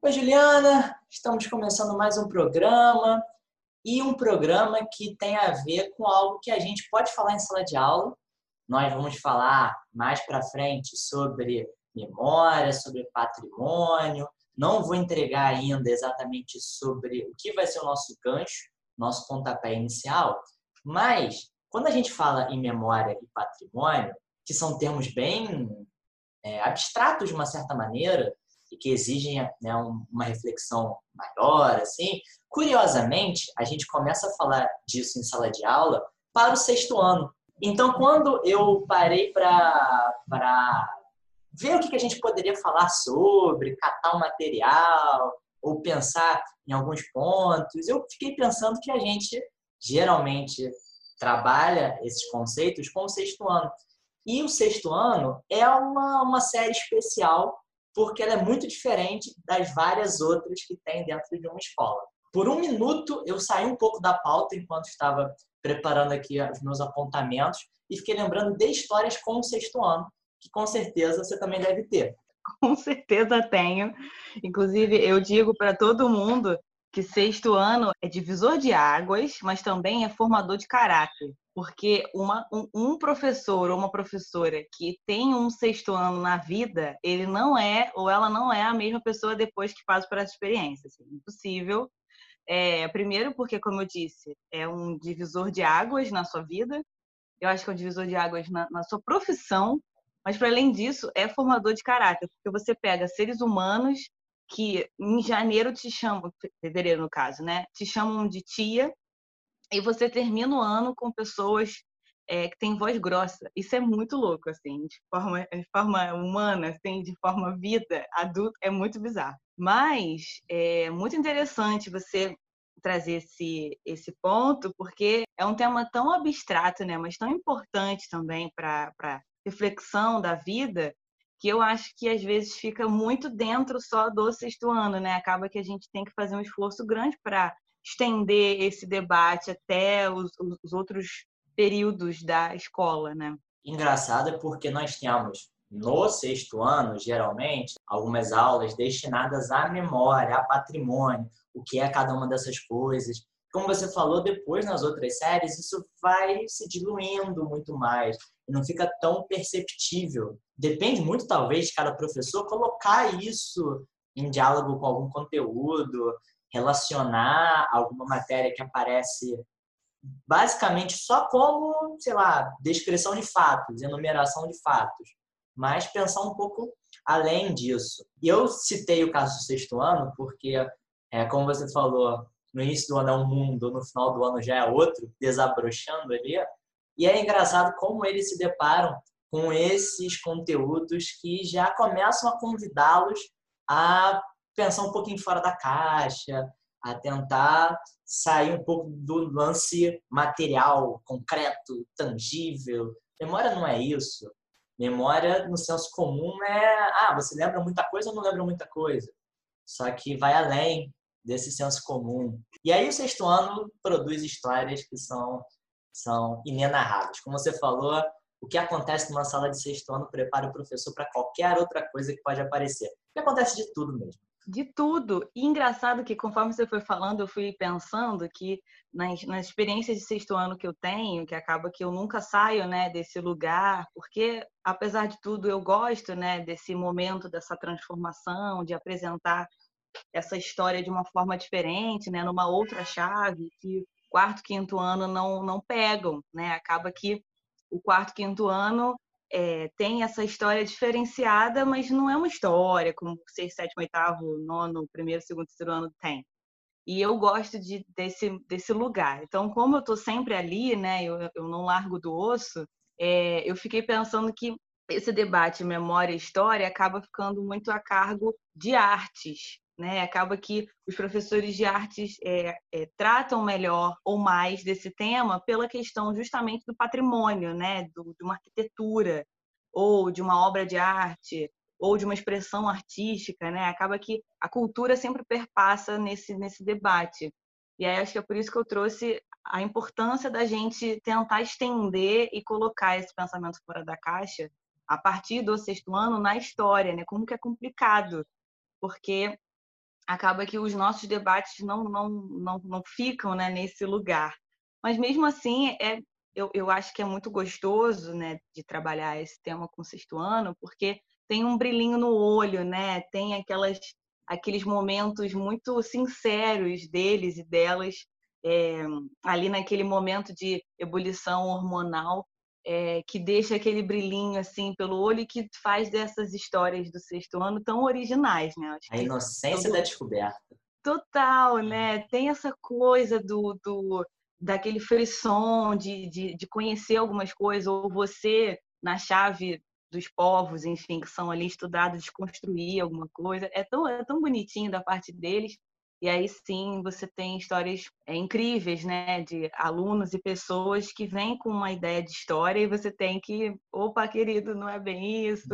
Oi, Juliana! Estamos começando mais um programa e um programa que tem a ver com algo que a gente pode falar em sala de aula. Nós vamos falar mais para frente sobre memória, sobre patrimônio. Não vou entregar ainda exatamente sobre o que vai ser o nosso gancho, nosso pontapé inicial, mas quando a gente fala em memória e patrimônio, que são termos bem é, abstratos de uma certa maneira, e que exigem né, uma reflexão maior, assim. Curiosamente, a gente começa a falar disso em sala de aula para o sexto ano. Então, quando eu parei para ver o que a gente poderia falar sobre, catar o material, ou pensar em alguns pontos, eu fiquei pensando que a gente geralmente trabalha esses conceitos com o sexto ano. E o sexto ano é uma, uma série especial porque ela é muito diferente das várias outras que tem dentro de uma escola. Por um minuto, eu saí um pouco da pauta enquanto estava preparando aqui os meus apontamentos e fiquei lembrando de histórias com o sexto ano, que com certeza você também deve ter. Com certeza tenho. Inclusive, eu digo para todo mundo que sexto ano é divisor de águas, mas também é formador de caráter. Porque uma, um, um, professor ou uma professora que tem um sexto ano na vida, ele não é ou ela não é a mesma pessoa depois que passa por essa experiência. Assim, impossível. É, primeiro, porque, como eu disse, é um divisor de águas na sua vida. Eu acho que é um divisor de águas na, na sua profissão. Mas, para além disso, é formador de caráter, porque você pega seres humanos que em janeiro te chamam, fevereiro no caso, né? Te chamam de tia e você termina o ano com pessoas é, que têm voz grossa. Isso é muito louco, assim, de forma, de forma humana, assim, de forma vida adulta, é muito bizarro. Mas é muito interessante você trazer esse, esse ponto, porque é um tema tão abstrato, né, mas tão importante também para reflexão da vida, que eu acho que às vezes fica muito dentro só do sexto ano, né? Acaba que a gente tem que fazer um esforço grande para estender esse debate até os, os outros períodos da escola, né? Engraçado é porque nós temos no sexto ano, geralmente, algumas aulas destinadas à memória, a patrimônio, o que é cada uma dessas coisas. Como você falou, depois nas outras séries, isso vai se diluindo muito mais não fica tão perceptível. Depende muito, talvez, de cada professor colocar isso em diálogo com algum conteúdo, relacionar alguma matéria que aparece basicamente só como, sei lá, descrição de fatos, enumeração de fatos, mas pensar um pouco além disso. Eu citei o caso do sexto ano porque, é, como você falou, no início do ano é um mundo, no final do ano já é outro, desabrochando ali. E é engraçado como eles se deparam com esses conteúdos que já começam a convidá-los a pensar um pouquinho fora da caixa, a tentar sair um pouco do lance material, concreto, tangível. Memória não é isso. Memória, no senso comum, é ah, você lembra muita coisa ou não lembra muita coisa. Só que vai além desse senso comum. E aí o sexto ano produz histórias que são, são inenarráveis. Como você falou, o que acontece numa sala de sexto ano prepara o professor para qualquer outra coisa que pode aparecer. E acontece de tudo mesmo. De tudo. E engraçado que, conforme você foi falando, eu fui pensando que nas, nas experiências de sexto ano que eu tenho, que acaba que eu nunca saio né, desse lugar, porque, apesar de tudo, eu gosto né, desse momento, dessa transformação, de apresentar essa história de uma forma diferente, né, numa outra chave, que quarto, quinto ano não, não pegam. Né? Acaba que o quarto, quinto ano é, tem essa história diferenciada, mas não é uma história como sexto, sétimo, oitavo, nono, primeiro, segundo, terceiro ano tem. E eu gosto de, desse, desse lugar. Então, como eu estou sempre ali, né, eu, eu não largo do osso, é, eu fiquei pensando que esse debate memória e história acaba ficando muito a cargo de artes, né? Acaba que os professores de artes é, é, tratam melhor ou mais desse tema pela questão justamente do patrimônio, né? Do, de uma arquitetura ou de uma obra de arte ou de uma expressão artística, né? Acaba que a cultura sempre perpassa nesse nesse debate. E aí acho que é por isso que eu trouxe a importância da gente tentar estender e colocar esse pensamento fora da caixa a partir do sexto ano na história, né? Como que é complicado, porque acaba que os nossos debates não, não, não, não ficam né, nesse lugar. Mas mesmo assim, é, eu, eu acho que é muito gostoso né, de trabalhar esse tema com o sexto ano, porque tem um brilhinho no olho, né? Tem aquelas, aqueles momentos muito sinceros deles e delas é, ali naquele momento de ebulição hormonal é, que deixa aquele brilhinho assim pelo olho e que faz dessas histórias do sexto ano tão originais, né? Acho a inocência da descoberta. Total, né? Tem essa coisa do, do daquele frisson de, de, de conhecer algumas coisas, ou você, na chave dos povos, enfim, que são ali estudados, desconstruir alguma coisa. É tão, é tão bonitinho da parte deles. E aí sim você tem histórias é, incríveis, né, de alunos e pessoas que vêm com uma ideia de história e você tem que, opa, querido, não é bem isso,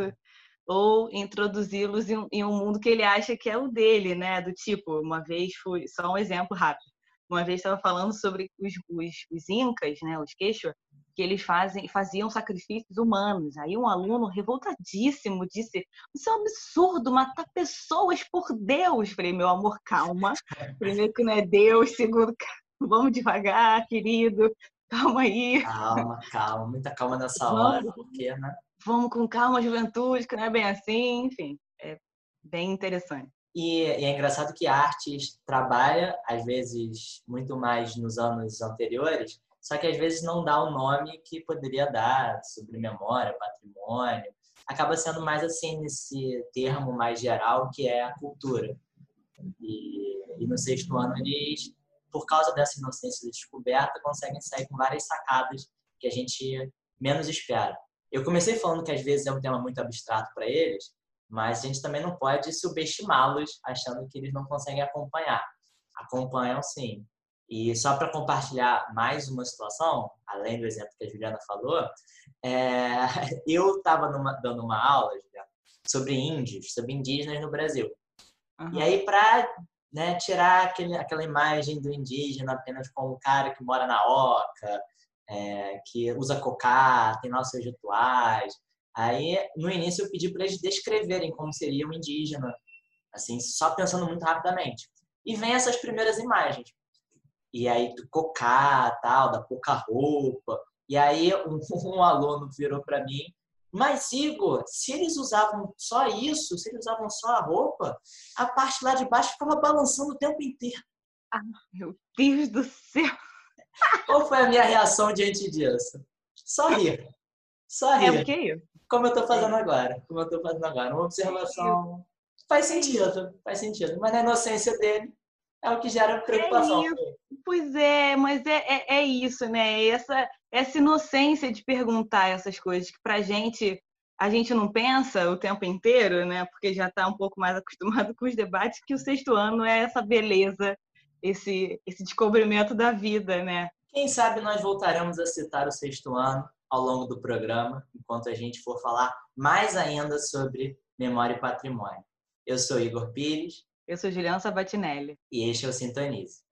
ou introduzi-los em, em, um mundo que ele acha que é o dele, né, do tipo, uma vez fui, só um exemplo rápido, uma vez estava falando sobre os, os, os incas, né, os quechua, que eles fazem, faziam sacrifícios humanos. Aí um aluno revoltadíssimo disse: Isso é um absurdo, matar pessoas por Deus. Falei, meu amor, calma. Primeiro que não é Deus, segundo, vamos devagar, querido. Calma aí. Calma, calma, muita calma nessa hora, porque, né? Vamos com calma, juventude, que não é bem assim, enfim, é bem interessante. E, e, é engraçado que a artes trabalha, às vezes, muito mais nos anos anteriores, só que às vezes não dá o nome que poderia dar sobre memória, patrimônio. Acaba sendo mais assim nesse termo mais geral que é a cultura. E, e no sexto ano eles, por causa dessa inocência de descoberta, conseguem sair com várias sacadas que a gente menos espera. Eu comecei falando que às vezes é um tema muito abstrato para eles, mas a gente também não pode subestimá-los achando que eles não conseguem acompanhar. Acompanham sim. E só para compartilhar mais uma situação, além do exemplo que a Juliana falou, é, eu estava dando uma aula Juliana, sobre índios, sobre indígenas no Brasil. Uhum. E aí, para né, tirar aquele, aquela imagem do indígena apenas como um cara que mora na oca, é, que usa cocá, tem lá os seus rituais. Aí, no início, eu pedi para eles descreverem como seria um indígena, assim, só pensando muito rapidamente. E vem essas primeiras imagens e aí do cocá, tal, da pouca roupa. E aí um, um aluno virou para mim, mas Igor, se eles usavam só isso, se eles usavam só a roupa, a parte lá de baixo ficava balançando o tempo inteiro. Ah, meu Deus do céu! Qual foi a minha reação diante disso? Só rir. Só rir. É o que Como eu estou fazendo agora. Como eu estou fazendo agora. Uma observação. Faz sentido, faz sentido. Mas na inocência dele, é o que gera preocupação. É pois é, mas é, é, é, isso, né? Essa, essa inocência de perguntar essas coisas que pra gente a gente não pensa o tempo inteiro, né? Porque já está um pouco mais acostumado com os debates, que o sexto ano é essa beleza, esse, esse descobrimento da vida, né? Quem sabe nós voltaremos a citar o sexto ano ao longo do programa, enquanto a gente for falar mais ainda sobre memória e patrimônio. Eu sou Igor Pires. Eu sou Juliana Sabatinelli. E este é o Sintonize.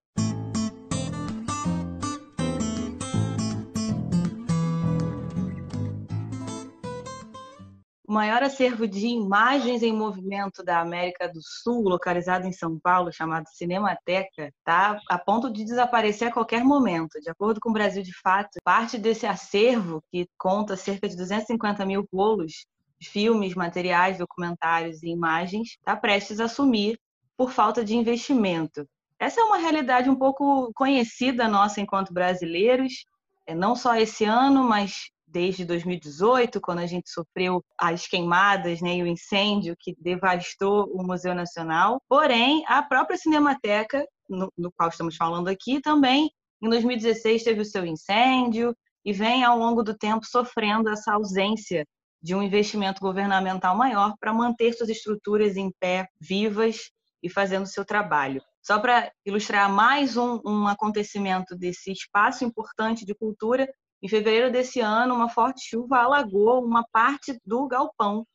O maior acervo de imagens em movimento da América do Sul, localizado em São Paulo, chamado Cinemateca, está a ponto de desaparecer a qualquer momento. De acordo com o Brasil de Fato, parte desse acervo, que conta cerca de 250 mil rolos, filmes, materiais, documentários e imagens, está prestes a sumir por falta de investimento. Essa é uma realidade um pouco conhecida nossa enquanto brasileiros, é, não só esse ano, mas desde 2018, quando a gente sofreu as queimadas né, e o incêndio que devastou o Museu Nacional. Porém, a própria Cinemateca, no, no qual estamos falando aqui, também em 2016 teve o seu incêndio e vem ao longo do tempo sofrendo essa ausência de um investimento governamental maior para manter suas estruturas em pé, vivas e fazendo seu trabalho. Só para ilustrar mais um, um acontecimento desse espaço importante de cultura, em fevereiro desse ano, uma forte chuva alagou uma parte do galpão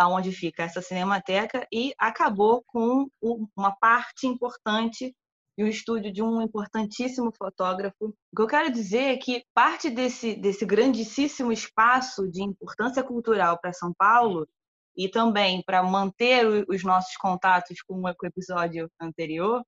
onde fica essa cinemateca e acabou com uma parte importante e o estúdio de um importantíssimo fotógrafo. O que eu quero dizer é que parte desse, desse grandíssimo espaço de importância cultural para São Paulo e também para manter os nossos contatos com o episódio anterior,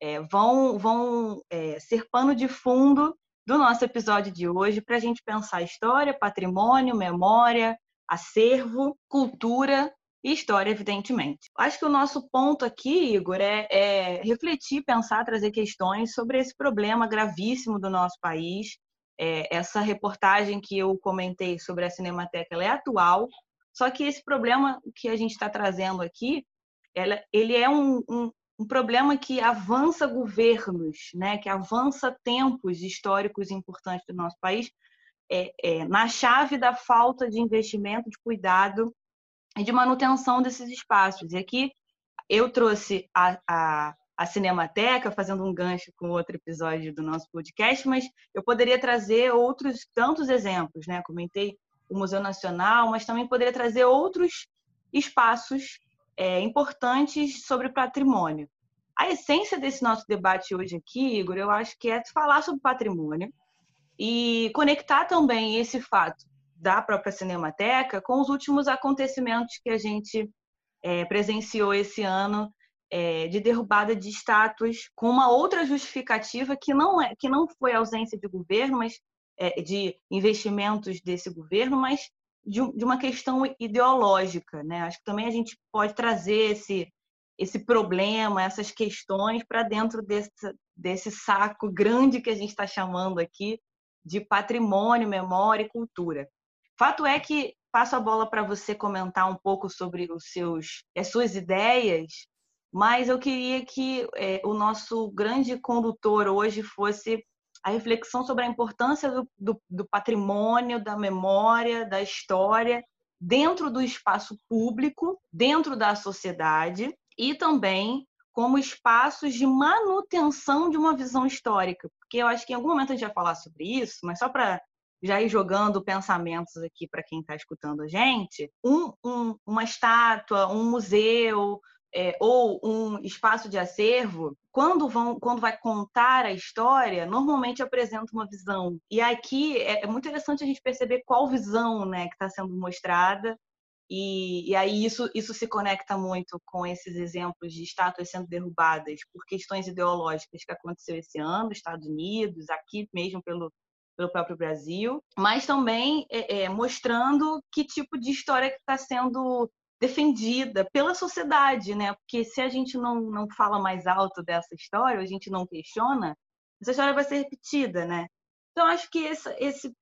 é, vão, vão é, ser pano de fundo do nosso episódio de hoje para a gente pensar história, patrimônio, memória, acervo, cultura e história, evidentemente. Acho que o nosso ponto aqui, Igor, é, é refletir, pensar, trazer questões sobre esse problema gravíssimo do nosso país. É, essa reportagem que eu comentei sobre a Cinemateca é atual, só que esse problema que a gente está trazendo aqui, ela, ele é um, um, um, problema que avança governos, né, que avança tempos históricos importantes do nosso país, é, é, na chave da falta de investimento, de cuidado e de manutenção desses espaços. E aqui eu trouxe a, a, a Cinemateca, fazendo um gancho com outro episódio do nosso podcast, mas eu poderia trazer outros tantos exemplos, né? Comentei o Museu Nacional, mas também poderia trazer outros espaços é, importantes sobre patrimônio. A essência desse nosso debate hoje aqui, Igor, eu acho que é falar sobre patrimônio e conectar também esse fato da própria Cinemateca com os últimos acontecimentos que a gente é, presenciou esse ano é, de derrubada de estátuas com uma outra justificativa que não é que não foi ausência de governo, mas é, de investimentos desse governo, mas de, de, uma questão ideológica, né? Acho que também a gente pode trazer esse esse problema, essas questões para dentro desse, desse saco grande que a gente está chamando aqui de patrimônio, memória e cultura. Fato é que passo a bola para você comentar um pouco sobre os seus, as suas ideias, mas eu queria que é, o nosso grande condutor hoje fosse a reflexão sobre a importância do, do, do patrimônio, da memória, da história dentro do espaço público, dentro da sociedade e também como espaços de manutenção de uma visão histórica. Porque eu acho que em algum momento a gente vai falar sobre isso, mas só para já ir jogando pensamentos aqui para quem está escutando a gente, um, um, uma estátua, um museu, é, ou um espaço de acervo, quando, vão, quando vai contar a história, normalmente apresenta uma visão. E aqui é, é muito interessante a gente perceber qual visão né, que está sendo mostrada. E, e, aí isso, isso se conecta muito com esses exemplos de estátuas sendo derrubadas por questões ideológicas que aconteceu esse ano, Estados Unidos, aqui mesmo pelo, pelo próprio Brasil, mas também é, é, mostrando que tipo de história que está sendo defendida pela sociedade, né? Porque se a gente não, não fala mais alto dessa história, a gente não questiona, essa história vai ser repetida, né? Então, acho que esse, esse,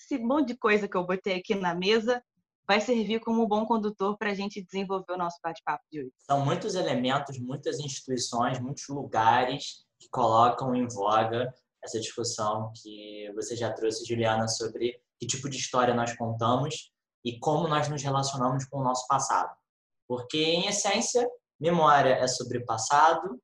esse monte de coisa que eu botei aqui na mesa vai servir como um bom condutor para a gente desenvolver o nosso bate-papo de hoje. São muitos elementos, muitas instituições, muitos lugares que colocam em voga essa discussão que você já trouxe, Juliana, sobre que tipo de história nós contamos e como nós nos relacionamos com o nosso passado. Porque, em essência, memória é sobre passado,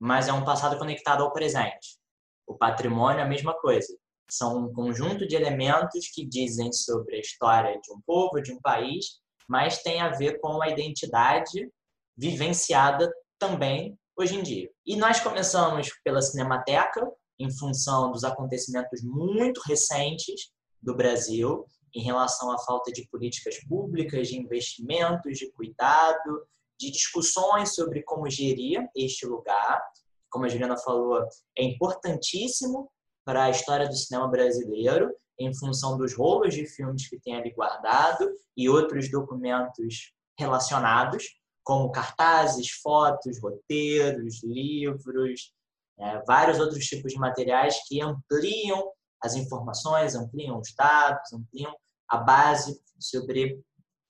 mas é um passado conectado ao presente. O patrimônio é a mesma coisa. São um conjunto de elementos que dizem sobre a história de um povo, de um país, mas tem a ver com a identidade vivenciada também hoje em dia. E nós começamos pela Cinemateca, em função dos acontecimentos muito recentes do Brasil, em relação à falta de políticas públicas, de investimentos, de cuidado, de discussões sobre como gerir este lugar. Como a Juliana falou, é importantíssimo para a história do cinema brasileiro, em função dos rolos de filmes que tem ali guardado e outros documentos relacionados, como cartazes, fotos, roteiros, livros, é, vários outros tipos de materiais que ampliam as informações, ampliam os dados, ampliam a base sobre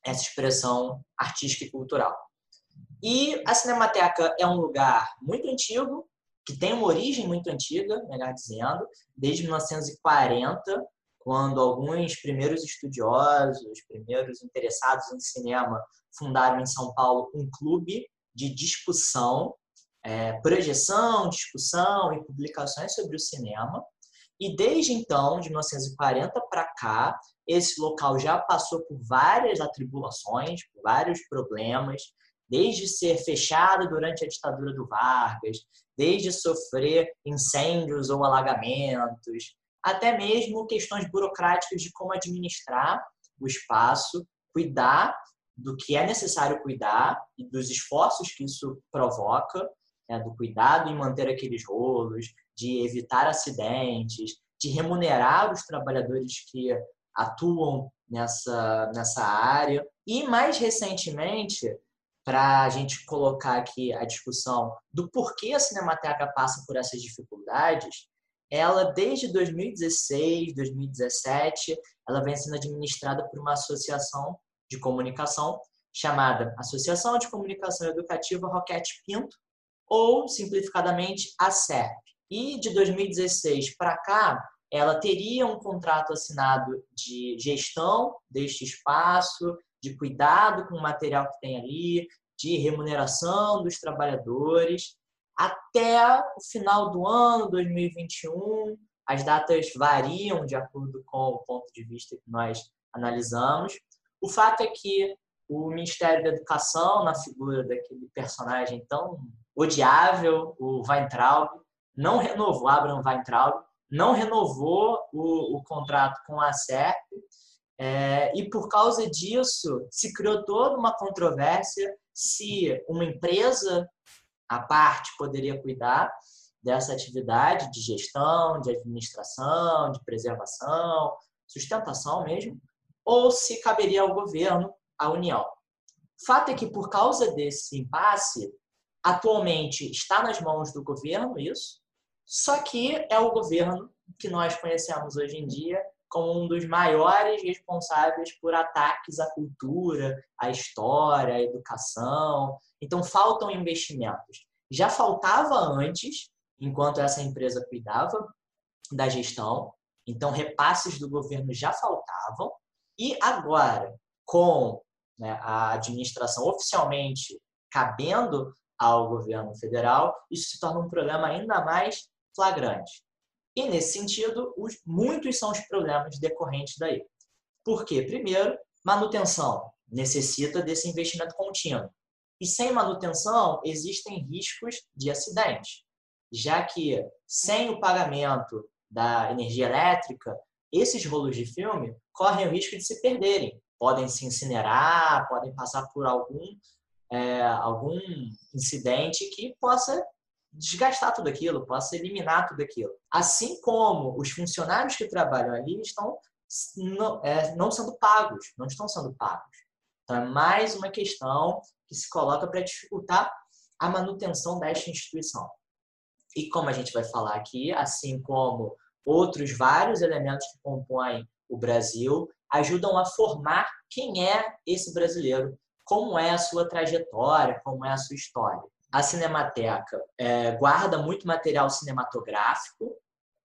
essa expressão artística e cultural. E a Cinemateca é um lugar muito antigo, que tem uma origem muito antiga, melhor dizendo, desde 1940, quando alguns primeiros estudiosos, primeiros interessados em cinema, fundaram em São Paulo um clube de discussão, é, projeção, discussão e publicações sobre o cinema. E desde então, de 1940 para cá, esse local já passou por várias atribulações, por vários problemas, desde ser fechado durante a ditadura do Vargas, desde sofrer incêndios ou alagamentos, até mesmo questões burocráticas de como administrar o espaço, cuidar do que é necessário cuidar e dos esforços que isso provoca, né, do cuidado em manter aqueles rolos, de evitar acidentes, de remunerar os trabalhadores que atuam nessa, nessa área. E mais recentemente, para a gente colocar aqui a discussão do porquê a Cinemateca passa por essas dificuldades, ela desde 2016, 2017, ela vem sendo administrada por uma associação de comunicação chamada Associação de Comunicação Educativa Roquete Pinto, ou simplificadamente a SERP. E de 2016 para cá, ela teria um contrato assinado de gestão deste espaço, de cuidado com o material que tem ali, de remuneração dos trabalhadores, até o final do ano 2021. As datas variam de acordo com o ponto de vista que nós analisamos. O fato é que o Ministério da Educação, na figura daquele personagem tão odiável, o Weintraub, não renovou, Abraham Weintraub, não renovou o, o contrato com a SERP é, e por causa disso se criou toda uma controvérsia se uma empresa à parte poderia cuidar dessa atividade de gestão, de administração, de preservação, sustentação mesmo, ou se caberia ao governo, à União. Fato é que, por causa desse impasse, atualmente está nas mãos do governo isso, só que é o governo que nós conhecemos hoje em dia como um dos maiores responsáveis por ataques à cultura, à história, à educação. Então, faltam investimentos. Já faltava antes, enquanto essa empresa cuidava da gestão, então repasses do governo já faltavam, e agora, com né, a administração oficialmente cabendo ao governo federal, isso se torna um problema ainda mais flagrante. E, nesse sentido, os, muitos são os problemas decorrentes daí. Por quê? Primeiro, manutenção necessita desse investimento contínuo. E sem manutenção, existem riscos de acidente, já que sem o pagamento da energia elétrica, esses rolos de filme correm o risco de se perderem. Podem se incinerar, podem passar por algum, é, algum incidente que possa desgastar tudo aquilo, possa eliminar tudo aquilo. Assim como os funcionários que trabalham ali estão não, é, não sendo pagos, não estão sendo pagos. Então, é mais uma questão que se coloca para dificultar a manutenção desta instituição. E como a gente vai falar aqui, assim como outros vários elementos que compõem o Brasil, ajudam a formar quem é esse brasileiro, como é a sua trajetória, como é a sua história a Cinemateca é, guarda muito material cinematográfico,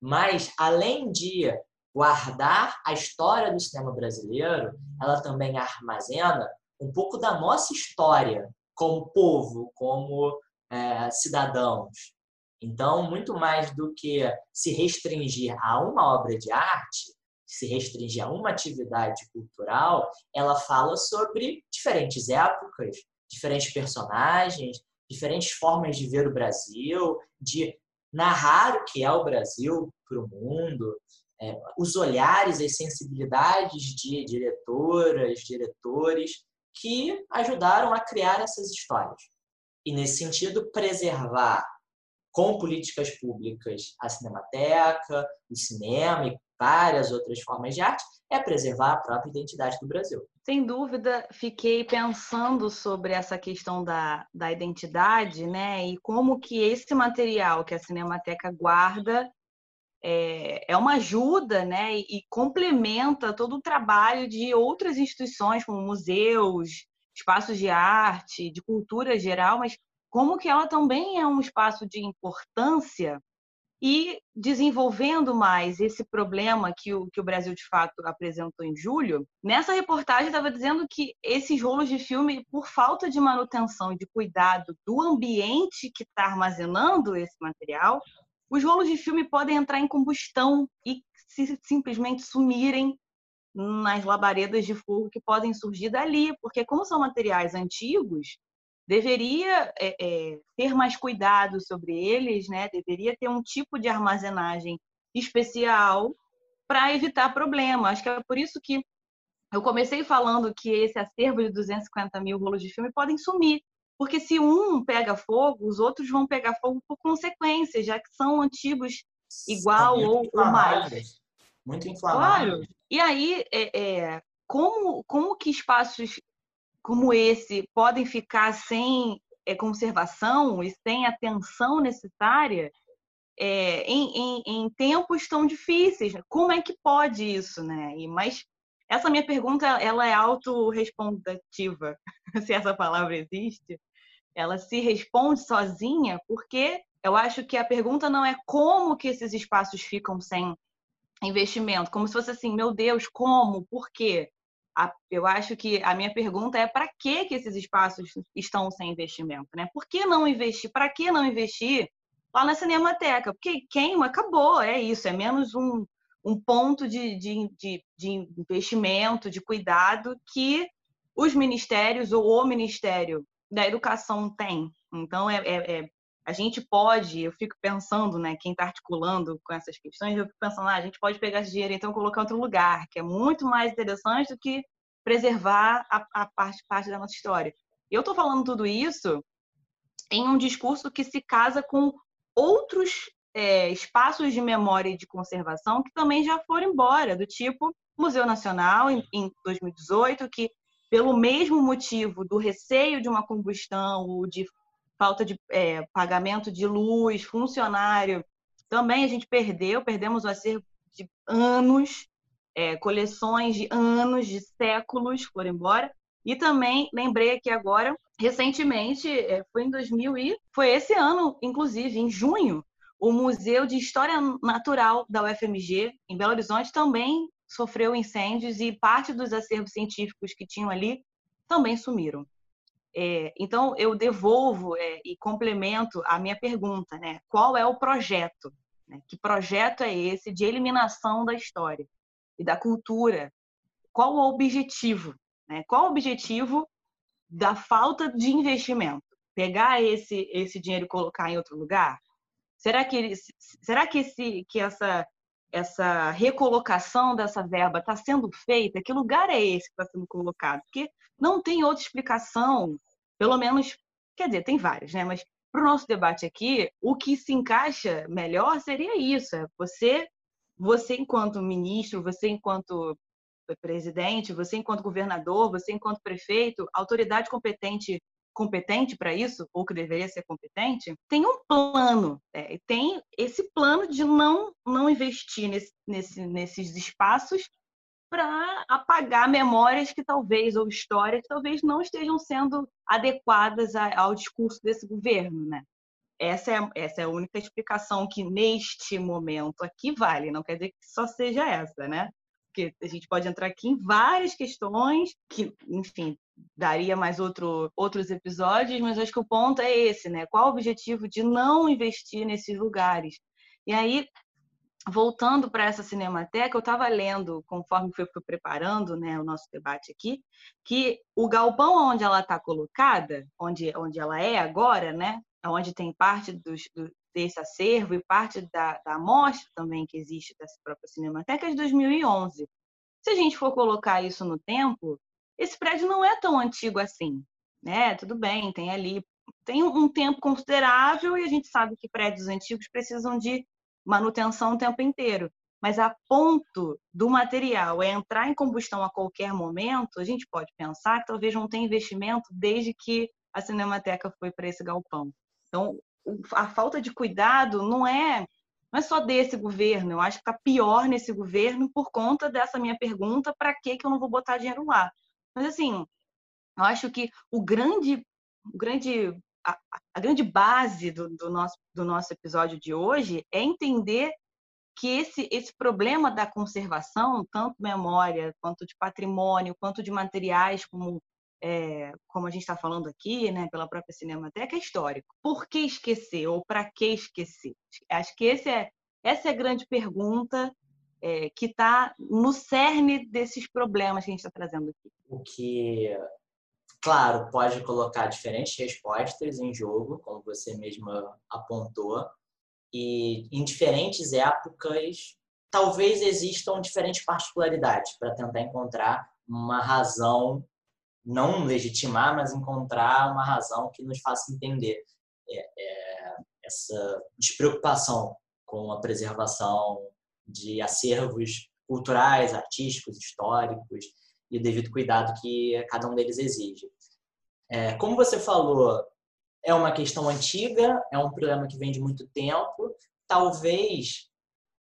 mas além de guardar a história do cinema brasileiro, ela também armazena um pouco da nossa história como povo, como é, cidadãos. Então, muito mais do que se restringir a uma obra de arte, se restringir a uma atividade cultural, ela fala sobre diferentes épocas, diferentes personagens, diferentes formas de ver o Brasil, de narrar o que é o Brasil para o mundo, é, os olhares, as sensibilidades de diretoras, diretores que ajudaram a criar essas histórias. E, nesse sentido, preservar com políticas públicas a cinemateca, o cinema e várias outras formas de arte, é preservar a própria identidade do Brasil. Sem dúvida, fiquei pensando sobre essa questão da, da identidade, né? E como que esse material que a Cinemateca guarda é, é uma ajuda, né? E, e complementa todo o trabalho de outras instituições, como museus, espaços de arte, de cultura geral, mas como que ela também é um espaço de importância e desenvolvendo mais esse problema que o, que o Brasil de fato apresentou em julho, nessa reportagem estava dizendo que esses rolos de filme, por falta de manutenção e de cuidado do ambiente que está armazenando esse material, os rolos de filme podem entrar em combustão e se, simplesmente sumirem nas labaredas de fogo que podem surgir dali, porque como são materiais antigos, deveria é, é, ter mais cuidado sobre eles, né? Deveria ter um tipo de armazenagem especial para evitar problema. Acho que é por isso que eu comecei falando que esse acervo de 250 mil rolos de filme podem sumir. Porque se um pega fogo, os outros vão pegar fogo por consequência, já que são antigos igual ou, ou, mais. Muito inflamáveis. Claro. E aí, é, é, como, como que espaços como esse podem ficar sem é, conservação e sem atenção necessária é, em, em, em, tempos tão difíceis? Como é que pode isso, né? E, mas essa minha pergunta, ela é autorrespondativa, se essa palavra existe. Ela se responde sozinha, porque eu acho que a pergunta não é como que esses espaços ficam sem investimento, como se fosse assim, meu Deus, como, por quê? Eu acho que a minha pergunta é para que, que esses espaços estão sem investimento, né? Por que não investir? Para que não investir lá na Cinemateca? Porque queima, acabou, é isso, é menos um, um ponto de, de, de, de investimento, de cuidado que os ministérios ou o Ministério da Educação tem. Então, é, é, é a gente pode, eu fico pensando, né, quem está articulando com essas questões, eu fico pensando, ah, a gente pode pegar esse dinheiro então colocar em outro lugar, que é muito mais interessante do que preservar a, a parte, parte da nossa história. Eu estou falando tudo isso em um discurso que se casa com outros é, espaços de memória e de conservação que também já foram embora, do tipo Museu Nacional, em, em 2018, que pelo mesmo motivo do receio de uma combustão ou de falta de é, pagamento de luz, funcionário, também a gente perdeu, perdemos o acervo de anos, é, coleções de anos, de séculos foram embora. E também lembrei aqui agora, recentemente, é, foi em 2000 e foi esse ano, inclusive, em junho, o Museu de História Natural da UFMG, em Belo Horizonte, também sofreu incêndios e parte dos acervos científicos que tinham ali também sumiram. É, então, eu devolvo é, e complemento a minha pergunta, né? Qual é o projeto? Né? Que projeto é esse de eliminação da história e da cultura? Qual o objetivo? Né? Qual o objetivo da falta de investimento? Pegar esse, esse dinheiro e colocar em outro lugar? Será que, será que, esse, que essa, essa recolocação dessa verba está sendo feita? Que lugar é esse que está sendo colocado? Porque não tem outra explicação pelo menos, quer dizer, tem várias, né? Mas para o nosso debate aqui, o que se encaixa melhor seria isso: é você, você enquanto ministro, você enquanto presidente, você enquanto governador, você enquanto prefeito, autoridade competente competente para isso, ou que deveria ser competente, tem um plano, é, tem esse plano de não, não investir nesse, nesse, nesses espaços para apagar memórias que talvez, ou histórias que talvez não estejam sendo adequadas ao discurso desse governo, né? Essa é, essa é a única explicação que neste momento aqui vale, não quer dizer que só seja essa, né? Porque a gente pode entrar aqui em várias questões que, enfim, daria mais outro, outros episódios, mas acho que o ponto é esse, né? Qual o objetivo de não investir nesses lugares? E aí, voltando para essa cinemateca, eu estava lendo, conforme fui, preparando né, o nosso debate aqui, que o galpão onde ela está colocada, onde, onde ela é agora, né, onde tem parte dos, do, desse acervo e parte da, da amostra também que existe dessa própria cinemateca, é de 2011. Se a gente for colocar isso no tempo, esse prédio não é tão antigo assim. Né? Tudo bem, tem ali tem um tempo considerável e a gente sabe que prédios antigos precisam de manutenção o tempo inteiro. Mas a ponto do material é entrar em combustão a qualquer momento, a gente pode pensar que talvez não tenha investimento desde que a Cinemateca foi para esse galpão. Então, a falta de cuidado não é não é só desse governo, eu acho que está pior nesse governo por conta dessa minha pergunta, para que eu não vou botar dinheiro lá? Mas assim, eu acho que o grande, o grande a, a grande base do, do, nosso, do nosso episódio de hoje é entender que esse, esse problema da conservação, tanto memória, quanto de patrimônio, quanto de materiais, como, é, como a gente está falando aqui, né, pela própria Cinemateca, é histórico. Por que esquecer ou para que esquecer? Acho que esse é, essa é a grande pergunta é, que está no cerne desses problemas que a gente está trazendo aqui. O que Claro, pode colocar diferentes respostas em jogo, como você mesma apontou, e em diferentes épocas, talvez existam diferentes particularidades para tentar encontrar uma razão, não legitimar, mas encontrar uma razão que nos faça entender é, é, essa despreocupação com a preservação de acervos culturais, artísticos, históricos e o devido cuidado que cada um deles exige. É, como você falou, é uma questão antiga, é um problema que vem de muito tempo. Talvez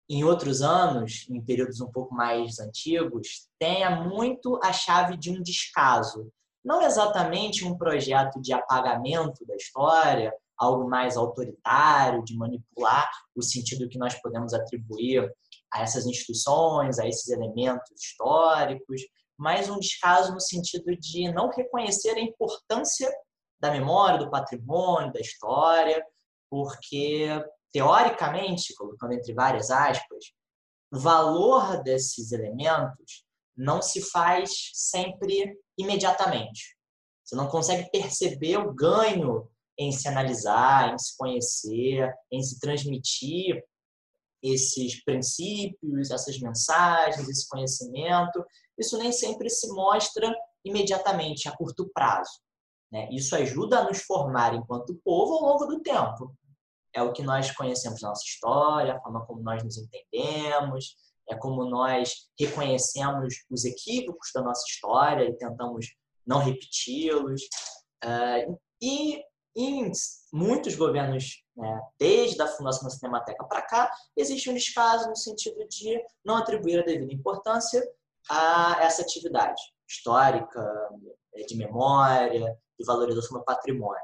em outros anos, em períodos um pouco mais antigos, tenha muito a chave de um descaso. Não exatamente um projeto de apagamento da história, algo mais autoritário, de manipular o sentido que nós podemos atribuir a essas instituições, a esses elementos históricos, mas um descaso no sentido de não reconhecer a importância da memória, do patrimônio, da história, porque, teoricamente, colocando entre várias aspas, o valor desses elementos não se faz sempre imediatamente. Você não consegue perceber o ganho em se analisar, em se conhecer, em se transmitir esses princípios, essas mensagens, esse conhecimento, isso nem sempre se mostra imediatamente, a curto prazo. Né? Isso ajuda a nos formar enquanto povo ao longo do tempo. É o que nós conhecemos da nossa história, a forma como nós nos entendemos, é como nós reconhecemos os equívocos da nossa história e tentamos não repeti-los. Uh, e em muitos governos, né, desde a fundação da Cinemateca para cá, existe um descaso no sentido de não atribuir a devida importância a essa atividade histórica, de memória, de valorização do patrimônio.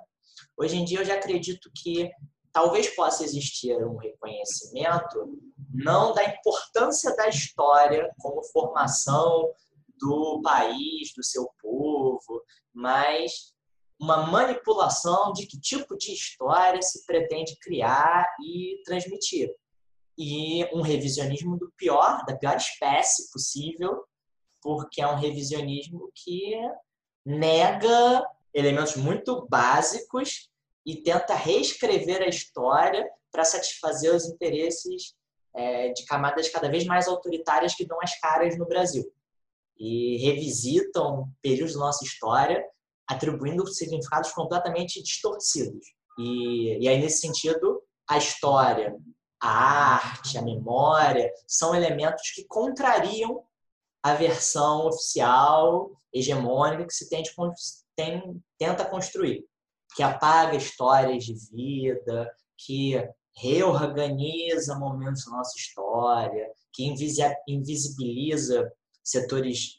Hoje em dia, eu já acredito que talvez possa existir um reconhecimento não da importância da história como formação do país, do seu povo, mas uma manipulação de que tipo de história se pretende criar e transmitir. E um revisionismo do pior, da pior espécie possível, porque é um revisionismo que nega elementos muito básicos e tenta reescrever a história para satisfazer os interesses é, de camadas cada vez mais autoritárias que dão as caras no Brasil. E revisitam períodos da nossa história atribuindo significados completamente distorcidos. E, e aí, nesse sentido, a história, a arte, a memória são elementos que contrariam a versão oficial, hegemônica que se tem, tenta construir, que apaga histórias de vida, que reorganiza momentos da nossa história, que invisibiliza setores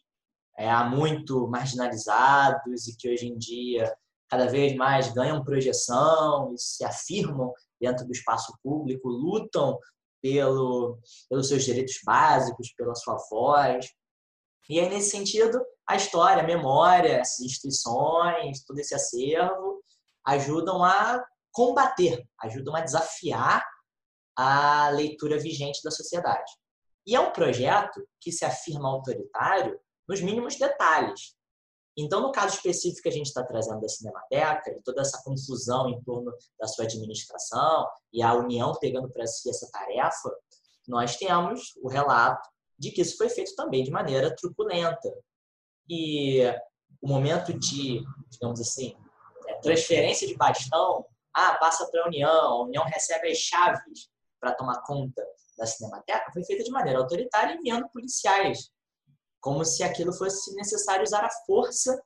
é, há muito marginalizados e que hoje em dia cada vez mais ganham projeção e se afirmam dentro do espaço público, lutam pelo, pelos seus direitos básicos, pela sua voz. E aí, nesse sentido, a história, a memória, essas instituições, todo esse acervo ajudam a combater, ajudam a desafiar a leitura vigente da sociedade. E é um projeto que se afirma autoritário nos mínimos detalhes. Então, no caso específico que a gente está trazendo da Cinemateca, e toda essa confusão em torno da sua administração e a União pegando para si essa tarefa, nós temos o relato de que isso foi feito também de maneira truculenta. E o momento de, digamos assim, é, transferência de bastão, ah, passa para a União, a União recebe as chaves para tomar conta da Cinemateca, foi feita de maneira autoritária, enviando policiais como se aquilo fosse necessário usar a força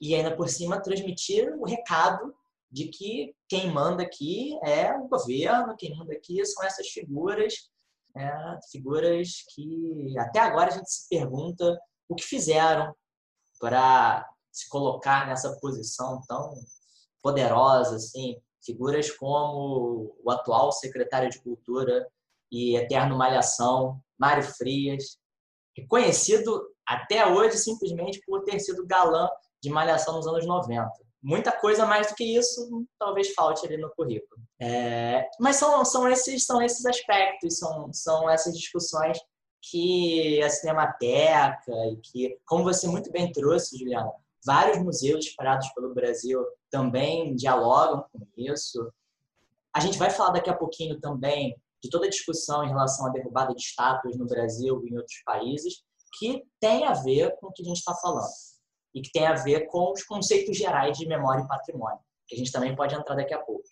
e ainda por cima transmitir o recado de que quem manda aqui é o governo, quem manda aqui são essas figuras, é, figuras que até agora a gente se pergunta o que fizeram para se colocar nessa posição tão poderosa, assim, figuras como o atual secretário de Cultura e eterno malhação, Mário Frias, reconhecido até hoje simplesmente por ter sido galã de Malhação nos anos 90. Muita coisa mais do que isso talvez falte ali no currículo. É, mas são, são, esses, são esses aspectos, são, são essas discussões que a Cinemateca e que, como você muito bem trouxe, Juliana, vários museus espalhados pelo Brasil também dialogam com isso. A gente vai falar daqui a pouquinho também de toda a discussão em relação à derrubada de estátuas no Brasil e em outros países, que tem a ver com o que a gente está falando e que tem a ver com os conceitos gerais de memória e patrimônio, que a gente também pode entrar daqui a pouco.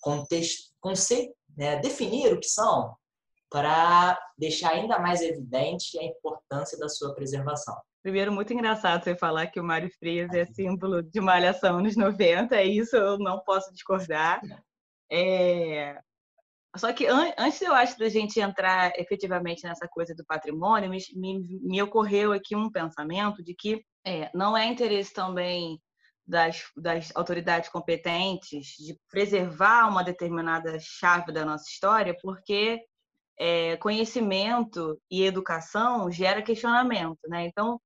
Contexto, conceito, né, definir o que são para deixar ainda mais evidente a importância da sua preservação. Primeiro, muito engraçado você falar que o Mário Frias é símbolo de malhação nos 90, é isso, eu não posso discordar. É... Só que an antes, eu acho, da gente entrar efetivamente nessa coisa do patrimônio, me, me, me ocorreu aqui um pensamento de que é, não é interesse também das, das autoridades competentes de preservar uma determinada chave da nossa história, porque é, conhecimento e educação gera questionamento, né? Então,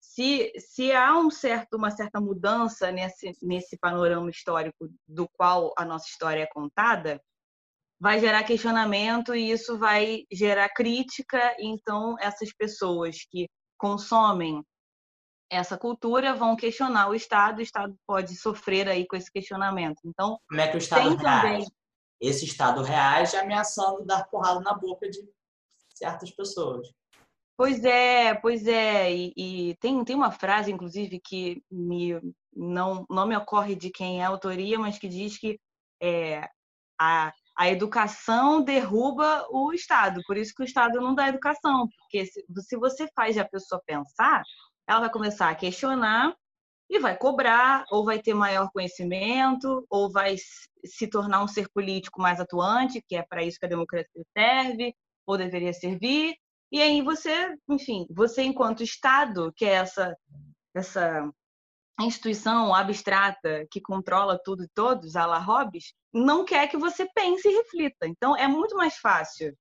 se, se há um certo, uma certa mudança nesse, nesse panorama histórico do qual a nossa história é contada, vai gerar questionamento e isso vai gerar crítica. Então, essas pessoas que consomem essa cultura vão questionar o Estado, o Estado pode sofrer aí com esse questionamento. Então, como é que o Estado reage? Também... Esse Estado reage ameaçando dar porrada na boca de certas pessoas. Pois é, pois é. E, e, tem, tem uma frase, inclusive, que me, não, não me ocorre de quem é a autoria, mas que diz que é, a, a educação derruba o Estado. Por isso que o Estado não dá educação. Porque se, você faz a pessoa pensar, ela vai começar a questionar e vai cobrar, ou vai ter maior conhecimento, ou vai se tornar um ser político mais atuante, que é para isso que a democracia serve, ou deveria servir. E aí você, enfim, você enquanto Estado, que é essa essa instituição abstrata que controla tudo e todos, a la Hobbes, não quer que você pense e reflita. Então é muito mais fácil